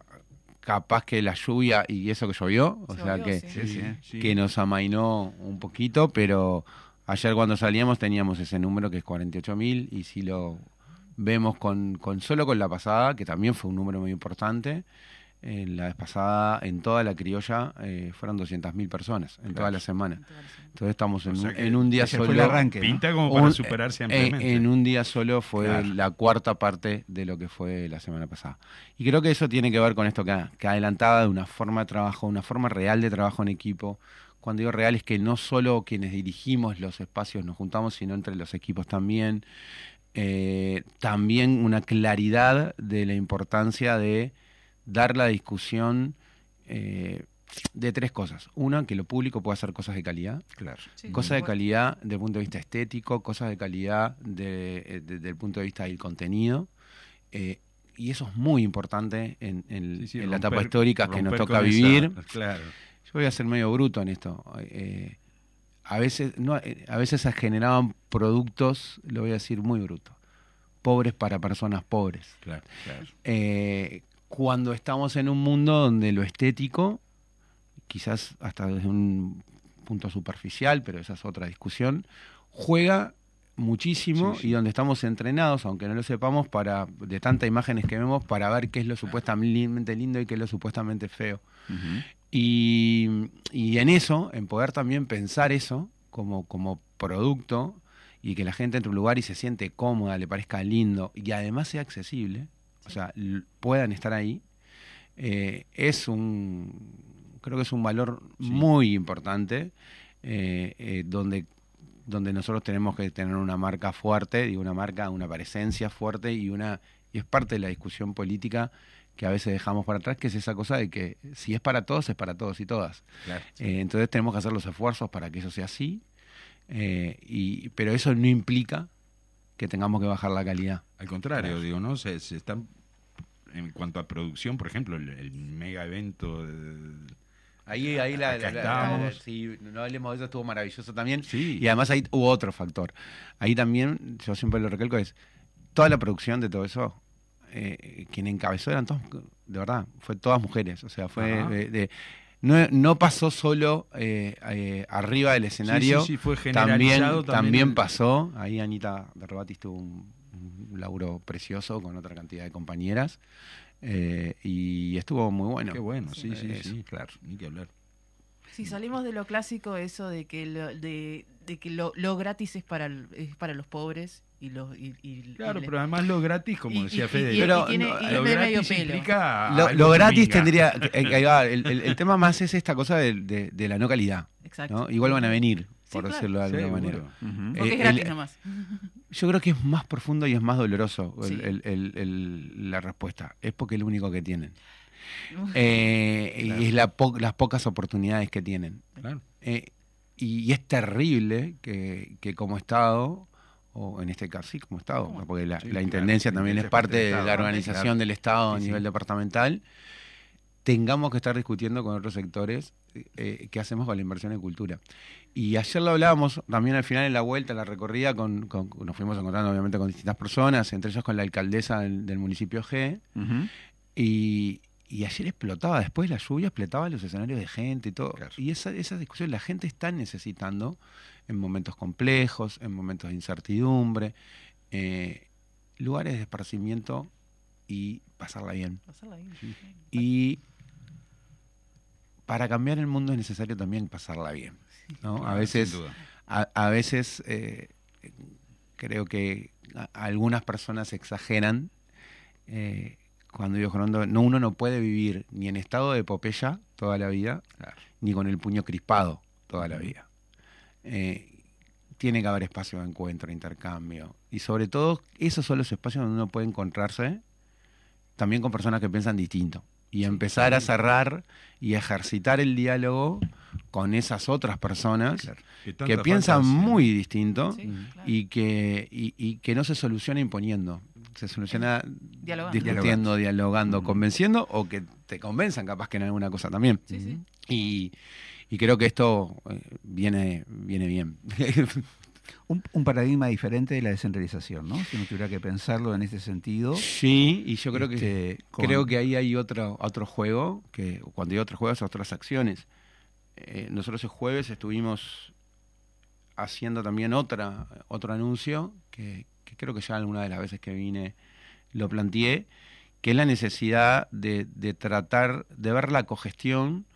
Capaz que la lluvia y eso que llovió, o Se sea que, sí. Sí, sí. Sí. que nos amainó un poquito, pero ayer cuando salíamos teníamos ese número que es 48.000 y si lo vemos con, con solo con la pasada, que también fue un número muy importante, eh, la vez pasada en toda la criolla eh, fueron 200.000 personas en toda la semana. Entonces estamos en, O sea un- en día Ese fue solo. el arranque. ¿no? Pinta como para Un- superarse eh, ampliamente. en un día solo fue Claro. la cuarta parte de lo que fue la semana pasada. Y creo que eso tiene que ver con esto que, que adelantaba de una forma de trabajo, una forma real de trabajo en equipo. Cuando digo real es que no solo quienes dirigimos los espacios nos juntamos, sino entre los equipos también. eh, también una claridad de la importancia de dar la discusión eh, de tres cosas. Una, que lo público pueda hacer cosas de calidad. Claro. Sí, Cosas de calidad desde el punto de vista estético, cosas de calidad de- eh, desde el punto de vista del contenido. eh, y eso es muy importante en, en- Sí, sí, en la etapa histórica que nos toca esa- vivir. claro. Yo voy a ser medio bruto en esto. eh, a veces no, eh, a veces se generaban productos, lo voy a decir muy bruto, pobres para personas pobres. Claro, claro. Eh, cuando estamos en un mundo donde lo estético, quizás hasta desde un punto superficial, pero esa es otra discusión, juega muchísimo Sí, sí. y donde estamos entrenados, aunque no lo sepamos, para de tantas imágenes que vemos, para ver qué es lo supuestamente lindo y qué es lo supuestamente feo. Y, y en eso, en poder también pensar eso como, como producto y que la gente entre un lugar y se siente cómoda, le parezca lindo y además sea accesible, o sea, puedan estar ahí, eh, es un, creo que es un valor Sí. muy importante eh, eh, donde donde nosotros tenemos que tener una marca fuerte, digo una marca, una presencia fuerte y una y es parte de la discusión política que a veces dejamos para atrás, que es esa cosa de que si es para todos, es para todos y todas. Claro. Eh, entonces tenemos que hacer los esfuerzos para que eso sea así, eh, y, pero eso no implica que tengamos que bajar la calidad. Al contrario, digo, ¿no? Se, se están. En cuanto a producción, por ejemplo, el, el mega evento. de- Ahí, ahí la, la- sí, no hablemos de eso, estuvo maravilloso también. Sí. Y además ahí hubo otro factor. Ahí también, yo siempre lo recalco, es toda la producción de todo eso, eh, quien encabezó eran todos, de verdad, fue todas mujeres. O sea, fue de, de- no, no pasó solo eh, eh, arriba del escenario, sí, sí, fue también, generalizado también, pasó. Ahí Anita de Rebatis tuvo un, un laburo precioso con otra cantidad de compañeras. eh, y estuvo muy bueno. Qué bueno, sí, sí, sí. claro. Ni que hablar. Si salimos de lo clásico, eso de que lo, de, de que lo, lo gratis es para, es para los pobres y los y, y- Claro, y pero además lo gratis, como decía Fede, Pero tiene- no, y lo es de medio gratis implica Lo, lo gratis tendría. eh, el, el- el tema más es esta cosa de, de- de la no calidad. Exacto. ¿no? Igual van a venir, Sí, por claro. decirlo de alguna manera. Porque Eh, es gratis el- nomás. Yo creo que es más profundo y es más doloroso el- Sí. el- el- el- la respuesta. Es porque es lo único que tienen. Eh, Claro. Y es la po- las pocas oportunidades que tienen. Claro. Eh, y, y es terrible que, que como Estado, o en este caso sí como Estado, Bueno, porque la, sí, la claro, Intendencia también es parte de la organización Claro. del Estado a Sí, sí. nivel departamental, tengamos que estar discutiendo con otros sectores eh, qué hacemos con la inversión en cultura. Y ayer lo hablábamos también al final en la vuelta, en la recorrida, con, con- nos fuimos encontrando obviamente con distintas personas, entre ellos con la alcaldesa del, del municipio G, y, y ayer explotaba, después de la lluvia, explotaba los escenarios de gente y todo. Claro. Y esa, esa discusión la gente está necesitando en momentos complejos, en momentos de incertidumbre, eh, lugares de esparcimiento y pasarla bien. Pasarla bien. Y para cambiar el mundo es necesario también pasarla bien. ¿No? a veces, a, a veces eh, creo que a- algunas personas exageran eh, cuando digo Fernando, no uno no puede vivir ni en estado de epopeya toda la vida, ni con el puño crispado toda la vida. Eh, tiene que haber espacio de encuentro, intercambio. Y sobre todo, esos son los espacios donde uno puede encontrarse también con personas que piensan distinto. Y empezar a cerrar y ejercitar el diálogo con esas otras personas Claro. que piensan muy distinto Sí, claro. y que, y, y que no se soluciona imponiendo, se soluciona Dialogando. discutiendo, dialogando, Mm. convenciendo o que te convenzan capaz que en alguna cosa también. Sí, sí. Y, y creo que esto eh, viene, viene bien. Un, un paradigma diferente de la descentralización, ¿no? Si uno tuviera que pensarlo en ese sentido. sí, y yo creo que este, con- creo que ahí hay otro, otro juego, que cuando hay otro juego es otras acciones. Eh, nosotros el jueves estuvimos haciendo también otra, otro anuncio, que, que creo que ya alguna de las veces que vine lo planteé, que es la necesidad de, de tratar de ver la cogestión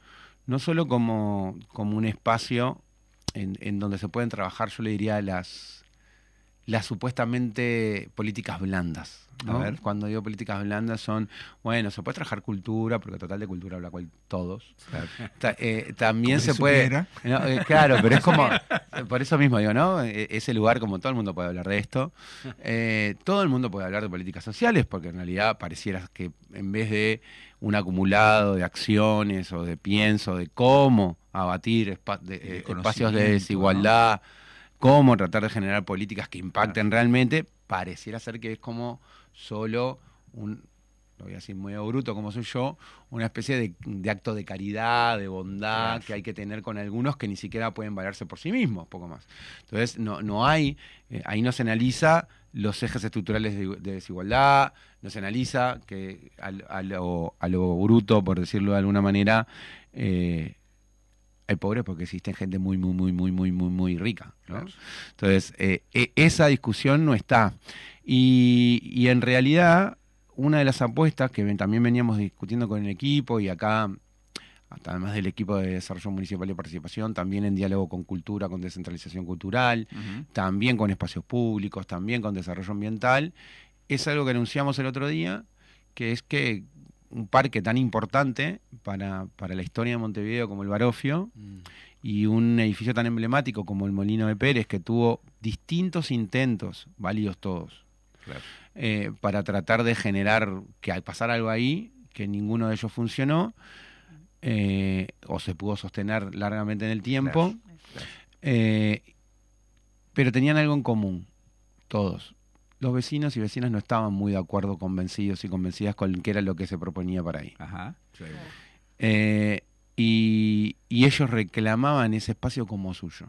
no solo como, como un espacio en, en donde se pueden trabajar, yo le diría, las, las supuestamente políticas blandas. ¿no? A ver. Cuando digo políticas blandas son, bueno, se puede trabajar cultura, porque total de cultura habla cual todos. Ta- eh, también se puede... No, eh, claro, pero es como, por eso mismo digo, ¿no? Eh, Ese lugar, como todo el mundo puede hablar de esto, eh, todo el mundo puede hablar de políticas sociales, porque en realidad pareciera que en vez de un acumulado de acciones o de pienso de cómo abatir espa- de- eh, espacios de desigualdad, cómo tratar de generar políticas que impacten realmente, pareciera ser que es como solo un, lo voy a decir muy bruto como soy yo, una especie de, de acto de caridad, de bondad Claro. que hay que tener con algunos que ni siquiera pueden valerse por sí mismos, poco más. Entonces, no, no hay, eh, ahí no se analiza los ejes estructurales de, de desigualdad, no se analiza que al- a, lo, a lo bruto, por decirlo de alguna manera, eh, hay pobres porque existe gente muy, muy, muy, muy, muy, muy, muy rica. ¿no? Claro. Entonces, eh, e- esa discusión no está. Y, y en realidad, una de las apuestas que también veníamos discutiendo con el equipo y acá, hasta además del equipo de desarrollo municipal y participación, también en diálogo con cultura, con descentralización cultural, también con espacios públicos, también con desarrollo ambiental, es algo que anunciamos el otro día, que es que un parque tan importante para, para la historia de Montevideo como el Barofio, y un edificio tan emblemático como el Molino de Pérez, que tuvo distintos intentos, válidos todos, Claro. eh, para tratar de generar que al pasar algo ahí, que ninguno de ellos funcionó, eh, o se pudo sostener largamente en el tiempo, eh, pero tenían algo en común, todos. Los vecinos y vecinas no estaban muy de acuerdo, convencidos y convencidas con qué era lo que se proponía para ahí. Ajá. Eh, y, y ellos reclamaban ese espacio como suyo.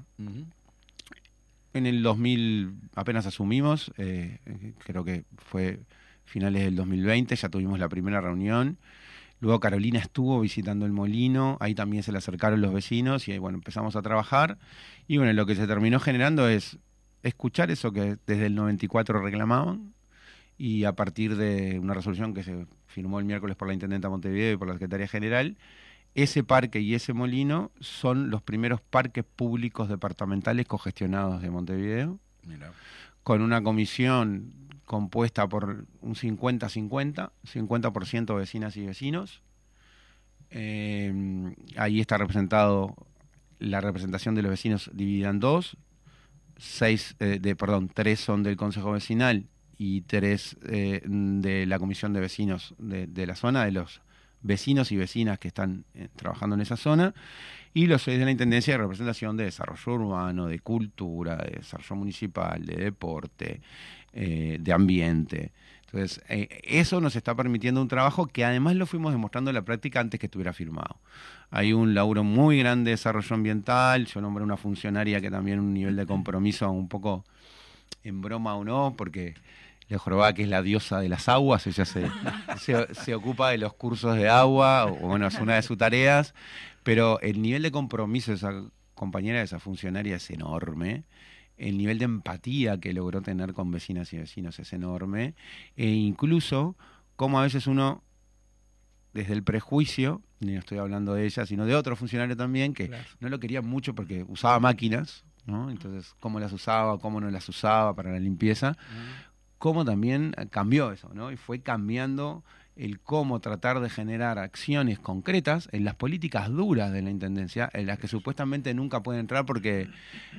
En el 2000 apenas asumimos, eh, creo que fue finales del 2020, ya tuvimos la primera reunión. Luego Carolina estuvo visitando el molino, ahí también se le acercaron los vecinos y ahí, bueno, empezamos a trabajar. Y bueno, lo que se terminó generando es escuchar eso que desde el 94 reclamaban y a partir de una resolución que se firmó el miércoles por la Intendenta Montevideo y por la Secretaría General, ese parque y ese molino son los primeros parques públicos departamentales cogestionados de Montevideo, con una comisión compuesta por un 50-50, 50%, vecinas y vecinos. Eh, ahí está representado la representación de los vecinos dividida en dos, seis, eh, de, perdón, tres son del Consejo Vecinal y tres eh, de la Comisión de Vecinos de, la zona, de los vecinos y vecinas que están eh, trabajando en esa zona, y los seis de la Intendencia de Representación de Desarrollo Urbano, de Cultura, de Desarrollo Municipal, de Deporte, de Ambiente. Entonces, eh, eso nos está permitiendo un trabajo que además lo fuimos demostrando en la práctica antes que estuviera firmado. Hay un laburo muy grande de desarrollo ambiental, yo nombré una funcionaria que también un nivel de compromiso un poco en broma o no, porque le jorobaba que es la diosa de las aguas, ella se, se, se ocupa de los cursos de agua, o bueno, es una de sus tareas, pero el nivel de compromiso de esa compañera, de esa funcionaria es enorme, el nivel de empatía que logró tener con vecinas y vecinos es enorme, e incluso como a veces uno, desde el prejuicio, ni estoy hablando de ella, sino de otro funcionario también, que no lo quería mucho porque usaba máquinas, ¿no? Entonces, cómo las usaba, cómo no las usaba para la limpieza, cómo también cambió eso, ¿no? Y fue cambiando el cómo tratar de generar acciones concretas en las políticas duras de la Intendencia, en las que supuestamente nunca pueden entrar porque,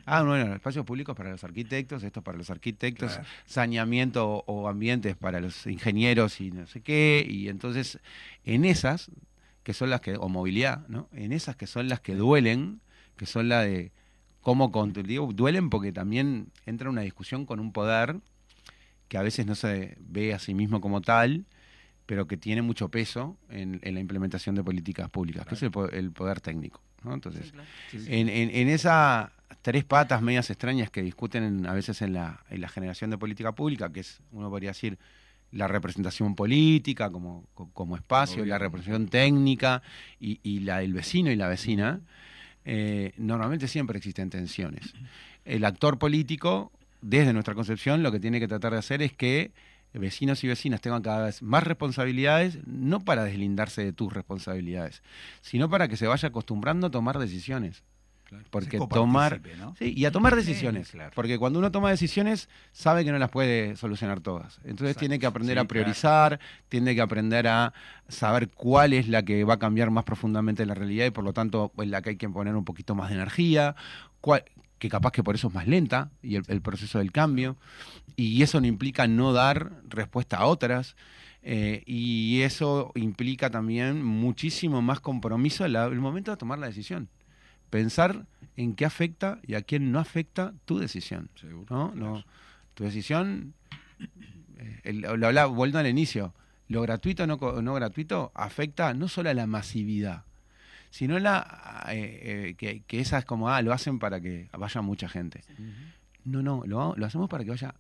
ah, bueno, espacios públicos para los arquitectos, esto para los arquitectos, Claro. saneamiento o, ambientes para los ingenieros y no sé qué, y entonces en esas, que son las que, o movilidad, ¿no? En esas que son las que duelen, que son la de cómo, con- digo, duelen porque también entra una discusión con un poder que a veces no se ve a sí mismo como tal, pero que tiene mucho peso en, en la implementación de políticas públicas, que es el, po- el poder técnico. ¿no? Entonces, en, en, en esas tres patas medias extrañas que discuten en- a veces en la, en la generación de política pública, que es, uno podría decir, la representación política como, co- como espacio, la representación técnica y, y la del vecino y la vecina, eh, normalmente siempre existen tensiones. El actor político, desde nuestra concepción, lo que tiene que tratar de hacer es que vecinos y vecinas tengan cada vez más responsabilidades, no para deslindarse de tus responsabilidades, sino para que se vaya acostumbrando a tomar decisiones. Porque Se tomar... ¿no? Sí, y a tomar Sí, decisiones. claro. Porque cuando uno toma decisiones, sabe que no las puede solucionar todas. Entonces Exacto. tiene que aprender Sí, a priorizar, tiene que aprender a saber cuál es la que va a cambiar más profundamente la realidad y por lo tanto en la que hay que poner un poquito más de energía, cuál- que capaz que por eso es más lenta y el, el proceso del cambio. Y eso no implica no dar respuesta a otras. eh, y eso implica también muchísimo más compromiso al el momento de tomar la decisión pensar en qué afecta y a quién no afecta tu decisión. ¿no? No, tu decisión, eh, el- lo hablaba, volviendo al inicio, lo gratuito o no, no gratuito afecta no solo a la masividad, sino la eh, eh, que, que esas como, ah, lo hacen para que vaya mucha gente. No, no, lo, lo hacemos para que vaya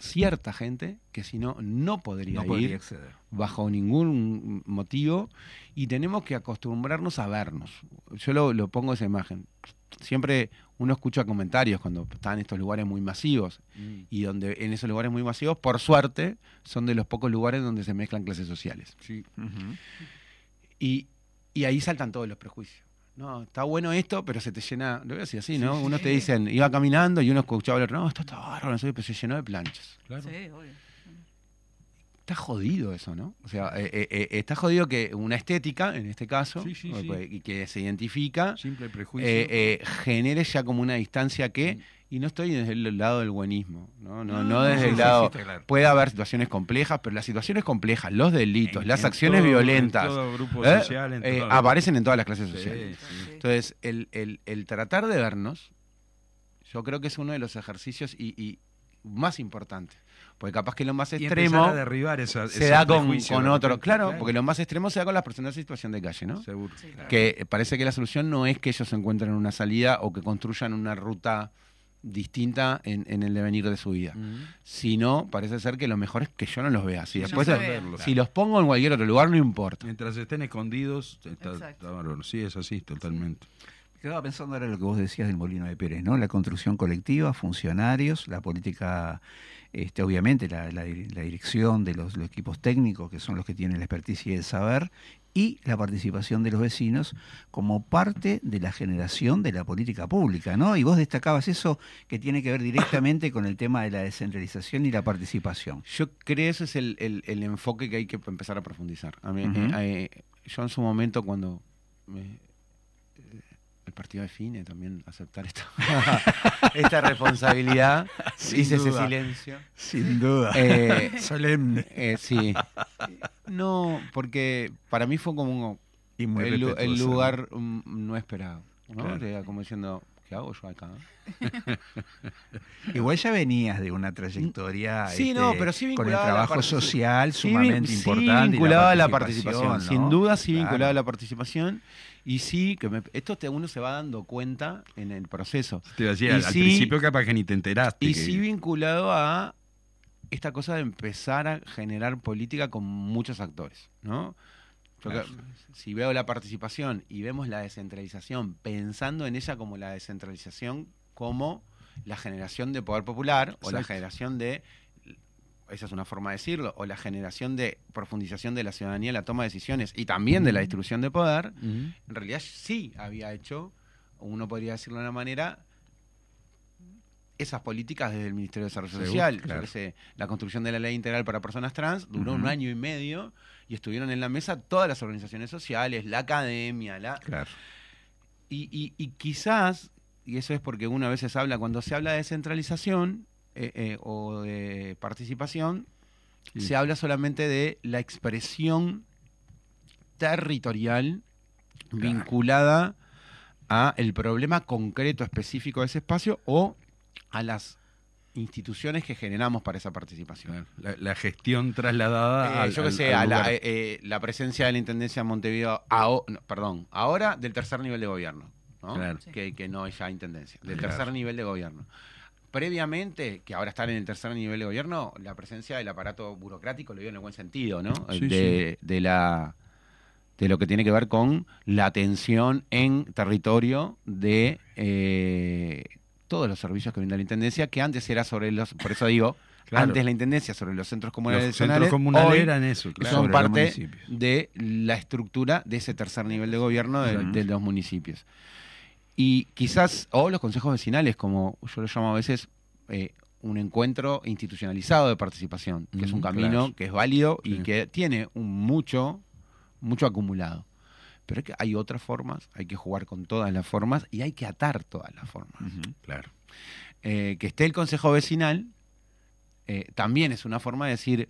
cierta gente que si no, no podría No podría ir acceder. bajo ningún motivo y tenemos que acostumbrarnos a vernos. Yo lo, lo pongo esa imagen. Siempre uno escucha comentarios cuando están en estos lugares muy masivos Mm. y donde en esos lugares muy masivos, por suerte, son de los pocos lugares donde se mezclan clases sociales. Y ahí saltan todos los prejuicios. No, está bueno esto, pero se te llena, lo voy a decir así, ¿no? Sí, Unos sí. te dicen, iba caminando y uno escuchaba al otro, no, esto está bárbaro, no sé, pero se llenó de planchas. Claro. Sí, obvio. Está jodido eso, ¿no? O sea, eh, eh, eh, está jodido que una estética, en este caso, Sí, sí, sí. y que se identifica, Simple prejuicio. eh, eh, genere ya como una distancia que. Y no estoy desde el lado del buenismo, no, no, no, No, desde el lado, puede haber situaciones complejas, pero las situaciones complejas, los delitos, En- las en acciones todo- en violentas, todo grupo ¿eh? social, en eh, aparecen en todas las clases Sí, sociales. sí. Entonces, el, el- el tratar de vernos, yo creo que es uno de los ejercicios y, y más importantes. Porque capaz que lo más extremo a derribar esa, se da con, con otro. Claro, porque lo más extremo se da con las personas en situación de calle, ¿no? Seguro. Sí, claro. Que parece que la solución no es que ellos encuentren una salida o que construyan una ruta distinta en, en el devenir de su vida, Mm. sino parece ser que lo mejor es que yo no los vea. Si no si los pongo en cualquier otro lugar, no importa. Mientras estén escondidos, está, está. Sí, es así, totalmente. Quedaba pensando ahora lo que vos decías del Molino de Pérez, ¿no? La construcción colectiva, funcionarios, la política, este, obviamente la, la di- la dirección de los, los equipos técnicos, que son los que tienen la experticia y el saber, y la participación de los vecinos como parte de la generación de la política pública, ¿no? Y vos destacabas eso que tiene que ver directamente con el tema de la descentralización y la participación. Yo creo que ese es el, el- el enfoque que hay que empezar a profundizar. A mí, eh, eh, yo en su momento cuando me- eh, el partido define también aceptar esta, esta responsabilidad, Sin hice ese silencio. Sin duda. Eh, Solemne. eh, sí. No, porque para mí fue como un- Y muy el, el lugar mm, no esperado. ¿no? Claro. Era como diciendo, ¿qué hago yo acá? Igual ya venías de una trayectoria Sí, este, no, pero sí con el trabajo social sumamente sí importante. y vinculada a la participación, ¿no? sin duda sí Claro. vinculada a la participación. Y sí, que me- esto te, uno se va dando cuenta en el proceso. Te decía, Y al sí- principio capaz que ni te enteraste. Y que- sí vinculado a esta cosa de empezar a generar política con muchos actores, ¿no? Yo Claro. que- si veo la participación y vemos la descentralización, pensando en ella como la descentralización como la generación de poder popular o la generación de, esa es una forma de decirlo, o la generación de profundización de la ciudadanía en la toma de decisiones y también de la distribución de poder, en realidad sí había hecho, uno podría decirlo de una manera, esas políticas desde el Ministerio de Desarrollo Social. Claro. la construcción de la ley integral para personas trans duró un año y medio y estuvieron en la mesa todas las organizaciones sociales, la academia, la... Claro. Y, y- y quizás, y eso es porque uno a veces habla, cuando se habla de descentralización eh, eh, o de participación, Sí. se habla solamente de la expresión territorial vinculada a el problema concreto específico de ese espacio o a las instituciones que generamos para esa participación. La, la gestión trasladada Eh, al, yo qué al- sé, al a la, eh, eh, la presencia de la Intendencia de Montevideo, no, perdón, ahora del tercer nivel de gobierno, ¿no? Claro. que, que no es ya Intendencia, del Claro. tercer nivel de gobierno. Previamente, que ahora están en el tercer nivel de gobierno, la presencia del aparato burocrático, lo digo en el buen sentido, ¿no? Sí, de, de la de lo que tiene que ver con la atención en territorio de eh, todos los servicios que brinda la Intendencia, que antes era sobre los, por eso digo, Claro. antes la Intendencia sobre los centros comunales Los centros comunales hoy eran eso, claro. son parte de la estructura de ese tercer nivel de gobierno de, los municipios. Y quizás, o los consejos vecinales, como yo lo llamo a veces, eh, un encuentro institucionalizado de participación, que es un camino claro. que es válido y que tiene un mucho, mucho acumulado. Pero es que hay otras formas, hay que jugar con todas las formas y hay que atar todas las formas. Claro. Eh, que esté el consejo vecinal eh, también es una forma de decir,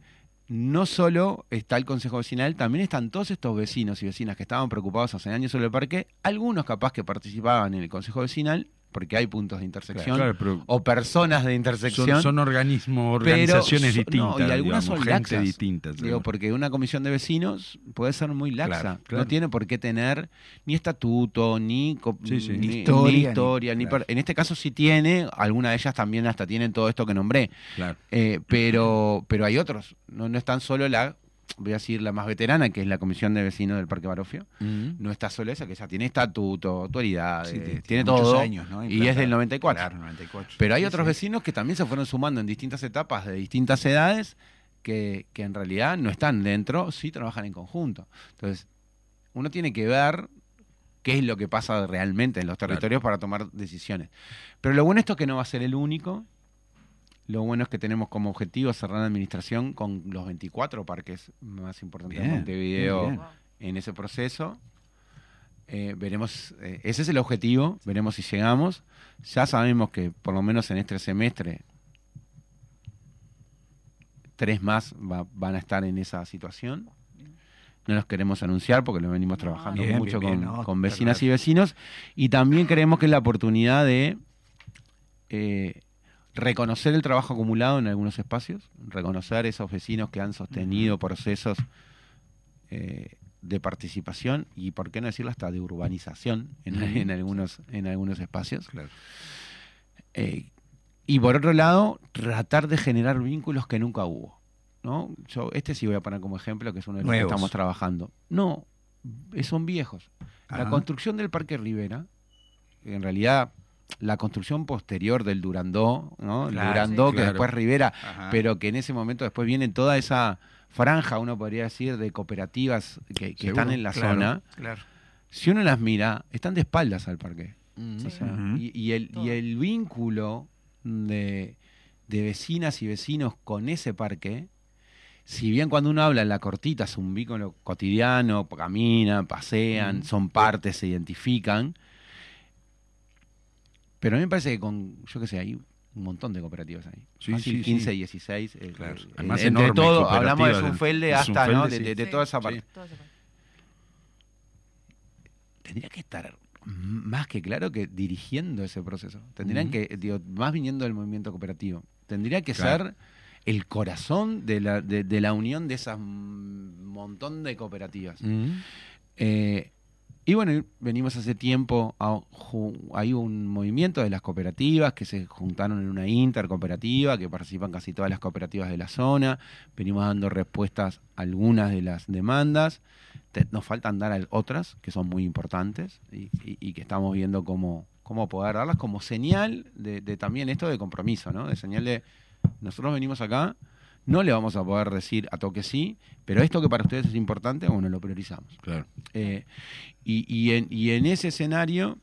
no solo está el consejo vecinal, también están todos estos vecinos y vecinas que estaban preocupados hace años sobre el parque, algunos capaz que participaban en el consejo vecinal, porque hay puntos de intersección, Claro, o personas de intersección. son, son organismos, organizaciones distintas. no, y algunas digamos, son gente laxas. distintas. Digo, porque una comisión de vecinos puede ser muy laxa. Claro, claro. No tiene por qué tener ni estatuto, ni, co- Sí, sí. ni- Ni historia, ni ni- historia, ni claro. per- En este caso sí tiene, algunas de ellas también hasta tienen todo esto que nombré. Claro. Eh, pero, pero hay otros. No, no es tan solo la, voy a decir, la más veterana, que es la comisión de vecinos del Parque Barofio. Mm. No está solo esa, que ya tiene estatuto, autoridad, Sí, tiene- tiene, todo. años, ¿no? y es del 94. Claro, 94. Pero hay Sí, otros sí. vecinos que también se fueron sumando en distintas etapas de distintas edades que, que en realidad no están dentro, sí trabajan en conjunto. Entonces, uno tiene que ver qué es lo que pasa realmente en los territorios para tomar decisiones. Pero lo bueno esto es que no va a ser el único. Lo bueno es que tenemos como objetivo cerrar la administración con los 24 parques más importantes de Bien, Montevideo bien, bien. en ese proceso. Eh, veremos, eh, ese es el objetivo, veremos si llegamos. Ya sabemos que por lo menos en este semestre tres más va- van a estar en esa situación. No los queremos anunciar porque lo venimos trabajando Bien, mucho bien, bien, con, no, con está vecinas claro. y vecinos. Y también creemos que es la oportunidad de eh, reconocer el trabajo acumulado en algunos espacios, reconocer esos vecinos que han sostenido procesos eh, de participación y, por qué no decirlo, hasta de urbanización en, algunos, en algunos espacios. Claro. Eh, y por otro lado, tratar de generar vínculos que nunca hubo. ¿no? Yo, este sí voy a poner como ejemplo, que es uno de los Nuevos. que estamos trabajando. No, eh, son viejos. La construcción del Parque Rivera, en realidad la construcción posterior del Durandó, ¿no? El Durandó, sí, que claro. después Rivera, Ajá. pero que en ese momento después viene toda esa franja, uno podría decir, de cooperativas que, están en la Claro, zona. Claro. Si uno las mira, están de espaldas al parque. Mm. O sea, Ujú. y, y el, y el vínculo de, de vecinas y vecinos con ese parque, si bien cuando uno habla en la cortita es un vínculo cotidiano, caminan, pasean, son partes, se identifican, pero a mí me parece que con, yo qué sé, hay un montón de cooperativas ahí. Sí, Fácil, sí, 15, sí. 16. eh, Claro. Además, entre todo, hablamos de Sunfelde de hasta, ¿no? De, de- toda esa parte. Tendría que estar más que claro que dirigiendo ese proceso. Tendrían que, digo, más viniendo del movimiento cooperativo. Tendría que Claro. ser el corazón de la, de, de la unión de esas montón de cooperativas. Eh, y bueno, venimos hace tiempo, a, hay un movimiento de las cooperativas que se juntaron en una intercooperativa, que participan casi todas las cooperativas de la zona, venimos dando respuestas a algunas de las demandas, nos faltan dar otras que son muy importantes y, y- y que estamos viendo cómo, cómo poder darlas como señal de, de también esto de compromiso, ¿no? de señal de nosotros venimos acá, no le vamos a poder decir a toque sí, pero esto que para ustedes es importante, bueno, lo priorizamos. Claro. Eh, y, y en, y en ese escenario,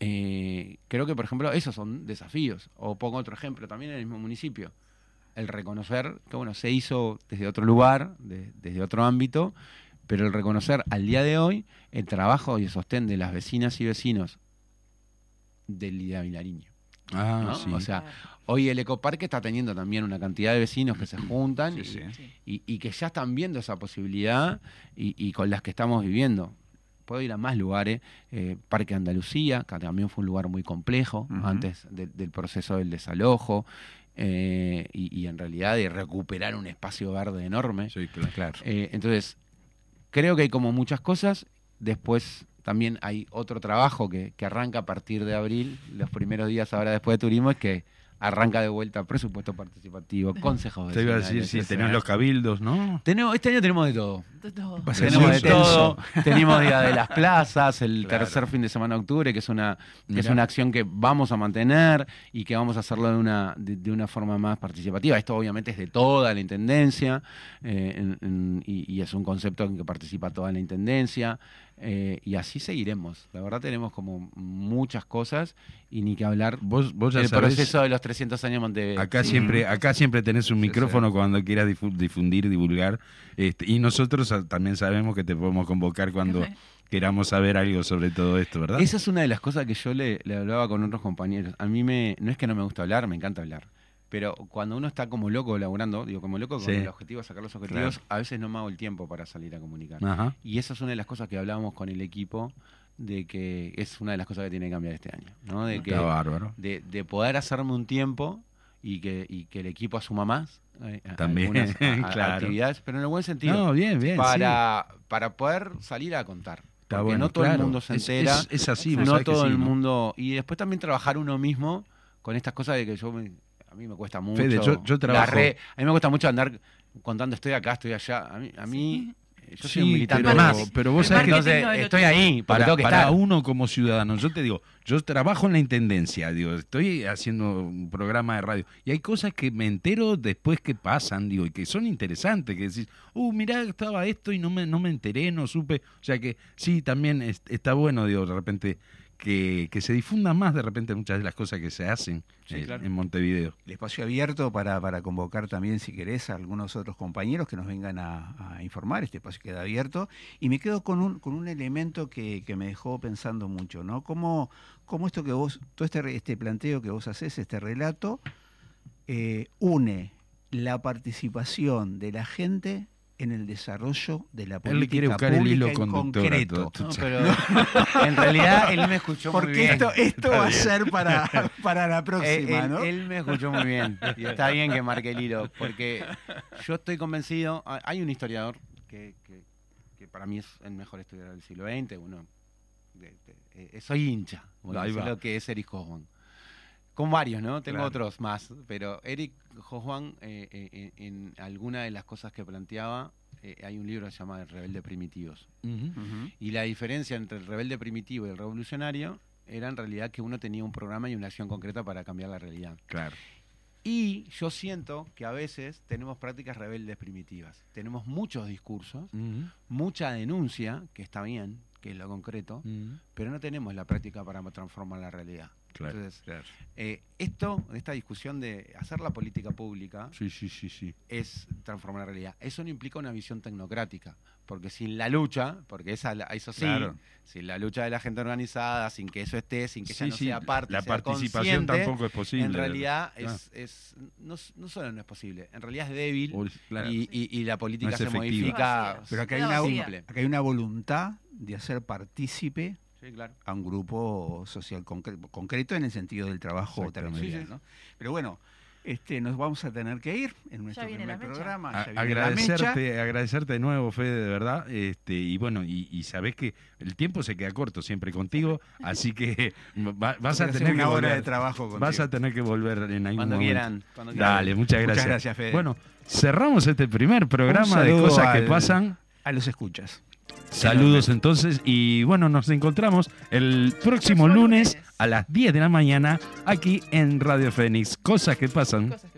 eh, creo que, por ejemplo, esos son desafíos. O pongo otro ejemplo, también en el mismo municipio. El reconocer que, bueno, se hizo desde otro lugar, de- desde otro ámbito, pero el reconocer al día de hoy el trabajo y el sostén de las vecinas y vecinos del Idea Vilariño. Ah, ¿no? sí. O sea, hoy el ecoparque está teniendo también una cantidad de vecinos que se juntan Sí, y- sí. Sí. y, y que ya están viendo esa posibilidad y, y con las que estamos viviendo. Puedo ir a más lugares, eh, Parque Andalucía, que también fue un lugar muy complejo antes de- del proceso del desalojo, eh, y, y en realidad de recuperar un espacio verde enorme. Sí, claro. Claro. Eh, entonces, creo que hay como muchas cosas. Después también hay otro trabajo que, que arranca a partir de abril, los primeros días ahora después de turismo, es que arranca de vuelta presupuesto participativo, consejos Te iba a decir, etcétera. tenés los cabildos, ¿no? Tenemos, este año tenemos de todo. Todo. A ser Tenemos de todo. Tenemos Día de las Plazas, el Claro. tercer fin de semana de octubre, que es una que es una acción que vamos a mantener y que vamos a hacerlo de una, de, de una forma más participativa. Esto obviamente es de toda la Intendencia eh, en- en- y, y y es un concepto en que participa toda la intendencia eh, y así seguiremos. La verdad tenemos como muchas cosas y ni que hablar Vos, vos ya del sabés, proceso de los 300 años de Montevideo. acá Sí. siempre, acá siempre tenés un Sí, micrófono cuando quieras difu- difundir, divulgar. Este, y nosotros también sabemos que te podemos convocar cuando queramos saber algo sobre todo esto, ¿verdad? Esa es una de las cosas que yo le, le hablaba con otros compañeros. A mí me, no es que no me gusta hablar, me encanta hablar. Pero cuando uno está como loco laburando, digo, como loco con Sí. el objetivo de sacar los objetivos, Claro. a veces no me hago el tiempo para salir a comunicar. Ajá. Y esa es una de las cosas que hablábamos con el equipo, de que es una de las cosas que tiene que cambiar este año. ¿no? De, que, bárbaro. de, de poder hacerme un tiempo y que, y que el equipo asuma más eh, También, algunas a- a- claro. actividades, pero en el buen sentido. No, bien, bien. sí. para, para poder salir a contar. Está Porque bueno, no todo el claro. mundo se Es- entera. Es, es así, vos no todo sí, el ¿no? mundo. Y después también trabajar uno mismo con estas cosas de que yo me- a mí me cuesta mucho. Fede, yo- yo la trabajo- red- a mí me cuesta mucho andar contando estoy acá, estoy allá. A mí, a mí eh, yo soy Sí, un militante pero, más. pero vos sabés que Entonces, estoy ahí, para, tengo que para estar. uno como ciudadano, yo te digo, yo trabajo en la intendencia, digo, estoy haciendo un programa de radio y hay cosas que me entero después que pasan, digo, y que son interesantes, que decís, uh, mirá, estaba esto y no me, no me enteré, no supe, o sea que sí, también es- está bueno, digo, de repente que, que se difundan más de repente muchas de las cosas que se hacen Sí, eh, claro. en Montevideo. El espacio abierto para, para convocar también, si querés, a algunos otros compañeros que nos vengan a, a informar. Este espacio queda abierto. Y me quedo con un, con un elemento que, que me dejó pensando mucho, ¿no? Cómo, cómo esto que vos, todo este, re- este planteo que vos haces, este relato, eh, une la participación de la gente en el desarrollo de la política Él le quiere buscar el hilo en concreto. todo. No, pero en realidad él me escuchó muy Porque bien. esto, esto va a ser para, para la Eh, próxima, él, ¿no? él me escuchó muy bien. Y está bien que marque el hilo, porque yo estoy convencido. ha- Hay un historiador que, que- que para mí es el mejor historiador del siglo XX. Uno, de- de- eh, soy hincha, va. lo que es Eric Hobsbawm. Con varios, ¿no? Tengo Claro. otros más, pero Eric Hobsbawm, eh, eh, en, en alguna de las cosas que planteaba, eh, hay un libro que se llama El rebelde primitivos. Y la diferencia entre el rebelde primitivo y el revolucionario era en realidad que uno tenía un programa y una acción concreta para cambiar la realidad. Claro. Y yo siento que a veces tenemos prácticas rebeldes primitivas. Tenemos muchos discursos, mucha denuncia, que está bien, que es lo concreto, pero no tenemos la práctica para transformar la realidad. Claro, Entonces, claro. eh, esto, esta discusión de hacer la política pública Sí, sí, sí, sí. es transformar la realidad. Eso no implica una visión tecnocrática, porque sin la lucha, porque esa, la- eso sí, Claro. sin la lucha de la gente organizada, sin que eso esté, sin que Sí, ella no sí, sea parte, la sea participación consciente, tampoco es posible. En realidad Claro. es, es no, no solo no es posible, en realidad es débil Uy, claro. y, y- y la política No se efectiva. modifica. Pero acá hay, una, acá hay una voluntad de hacer partícipe Sí, claro. a un grupo social concre- concreto en el sentido del trabajo. Sí, sí. ¿no? Pero bueno, este, nos vamos a tener que ir en nuestro viene primer la mecha. programa. A- ya viene la mecha. agradecerte, agradecerte de nuevo, Fede, de verdad. Este, y bueno, y, y sabés que el tiempo se queda corto siempre contigo, así que va- vas a tener que una hora volver. de trabajo contigo. Vas a tener que volver en algún Cuando momento. quieran. Cuando quieran. Dale, muchas gracias. Muchas gracias, Fede. Bueno, cerramos este primer programa de cosas que pasan. A los escuchas. Saludos entonces y bueno, nos encontramos el próximo lunes lunes. a las 10 de la mañana aquí en Radio Fénix. Cosas que pasan. Cosas que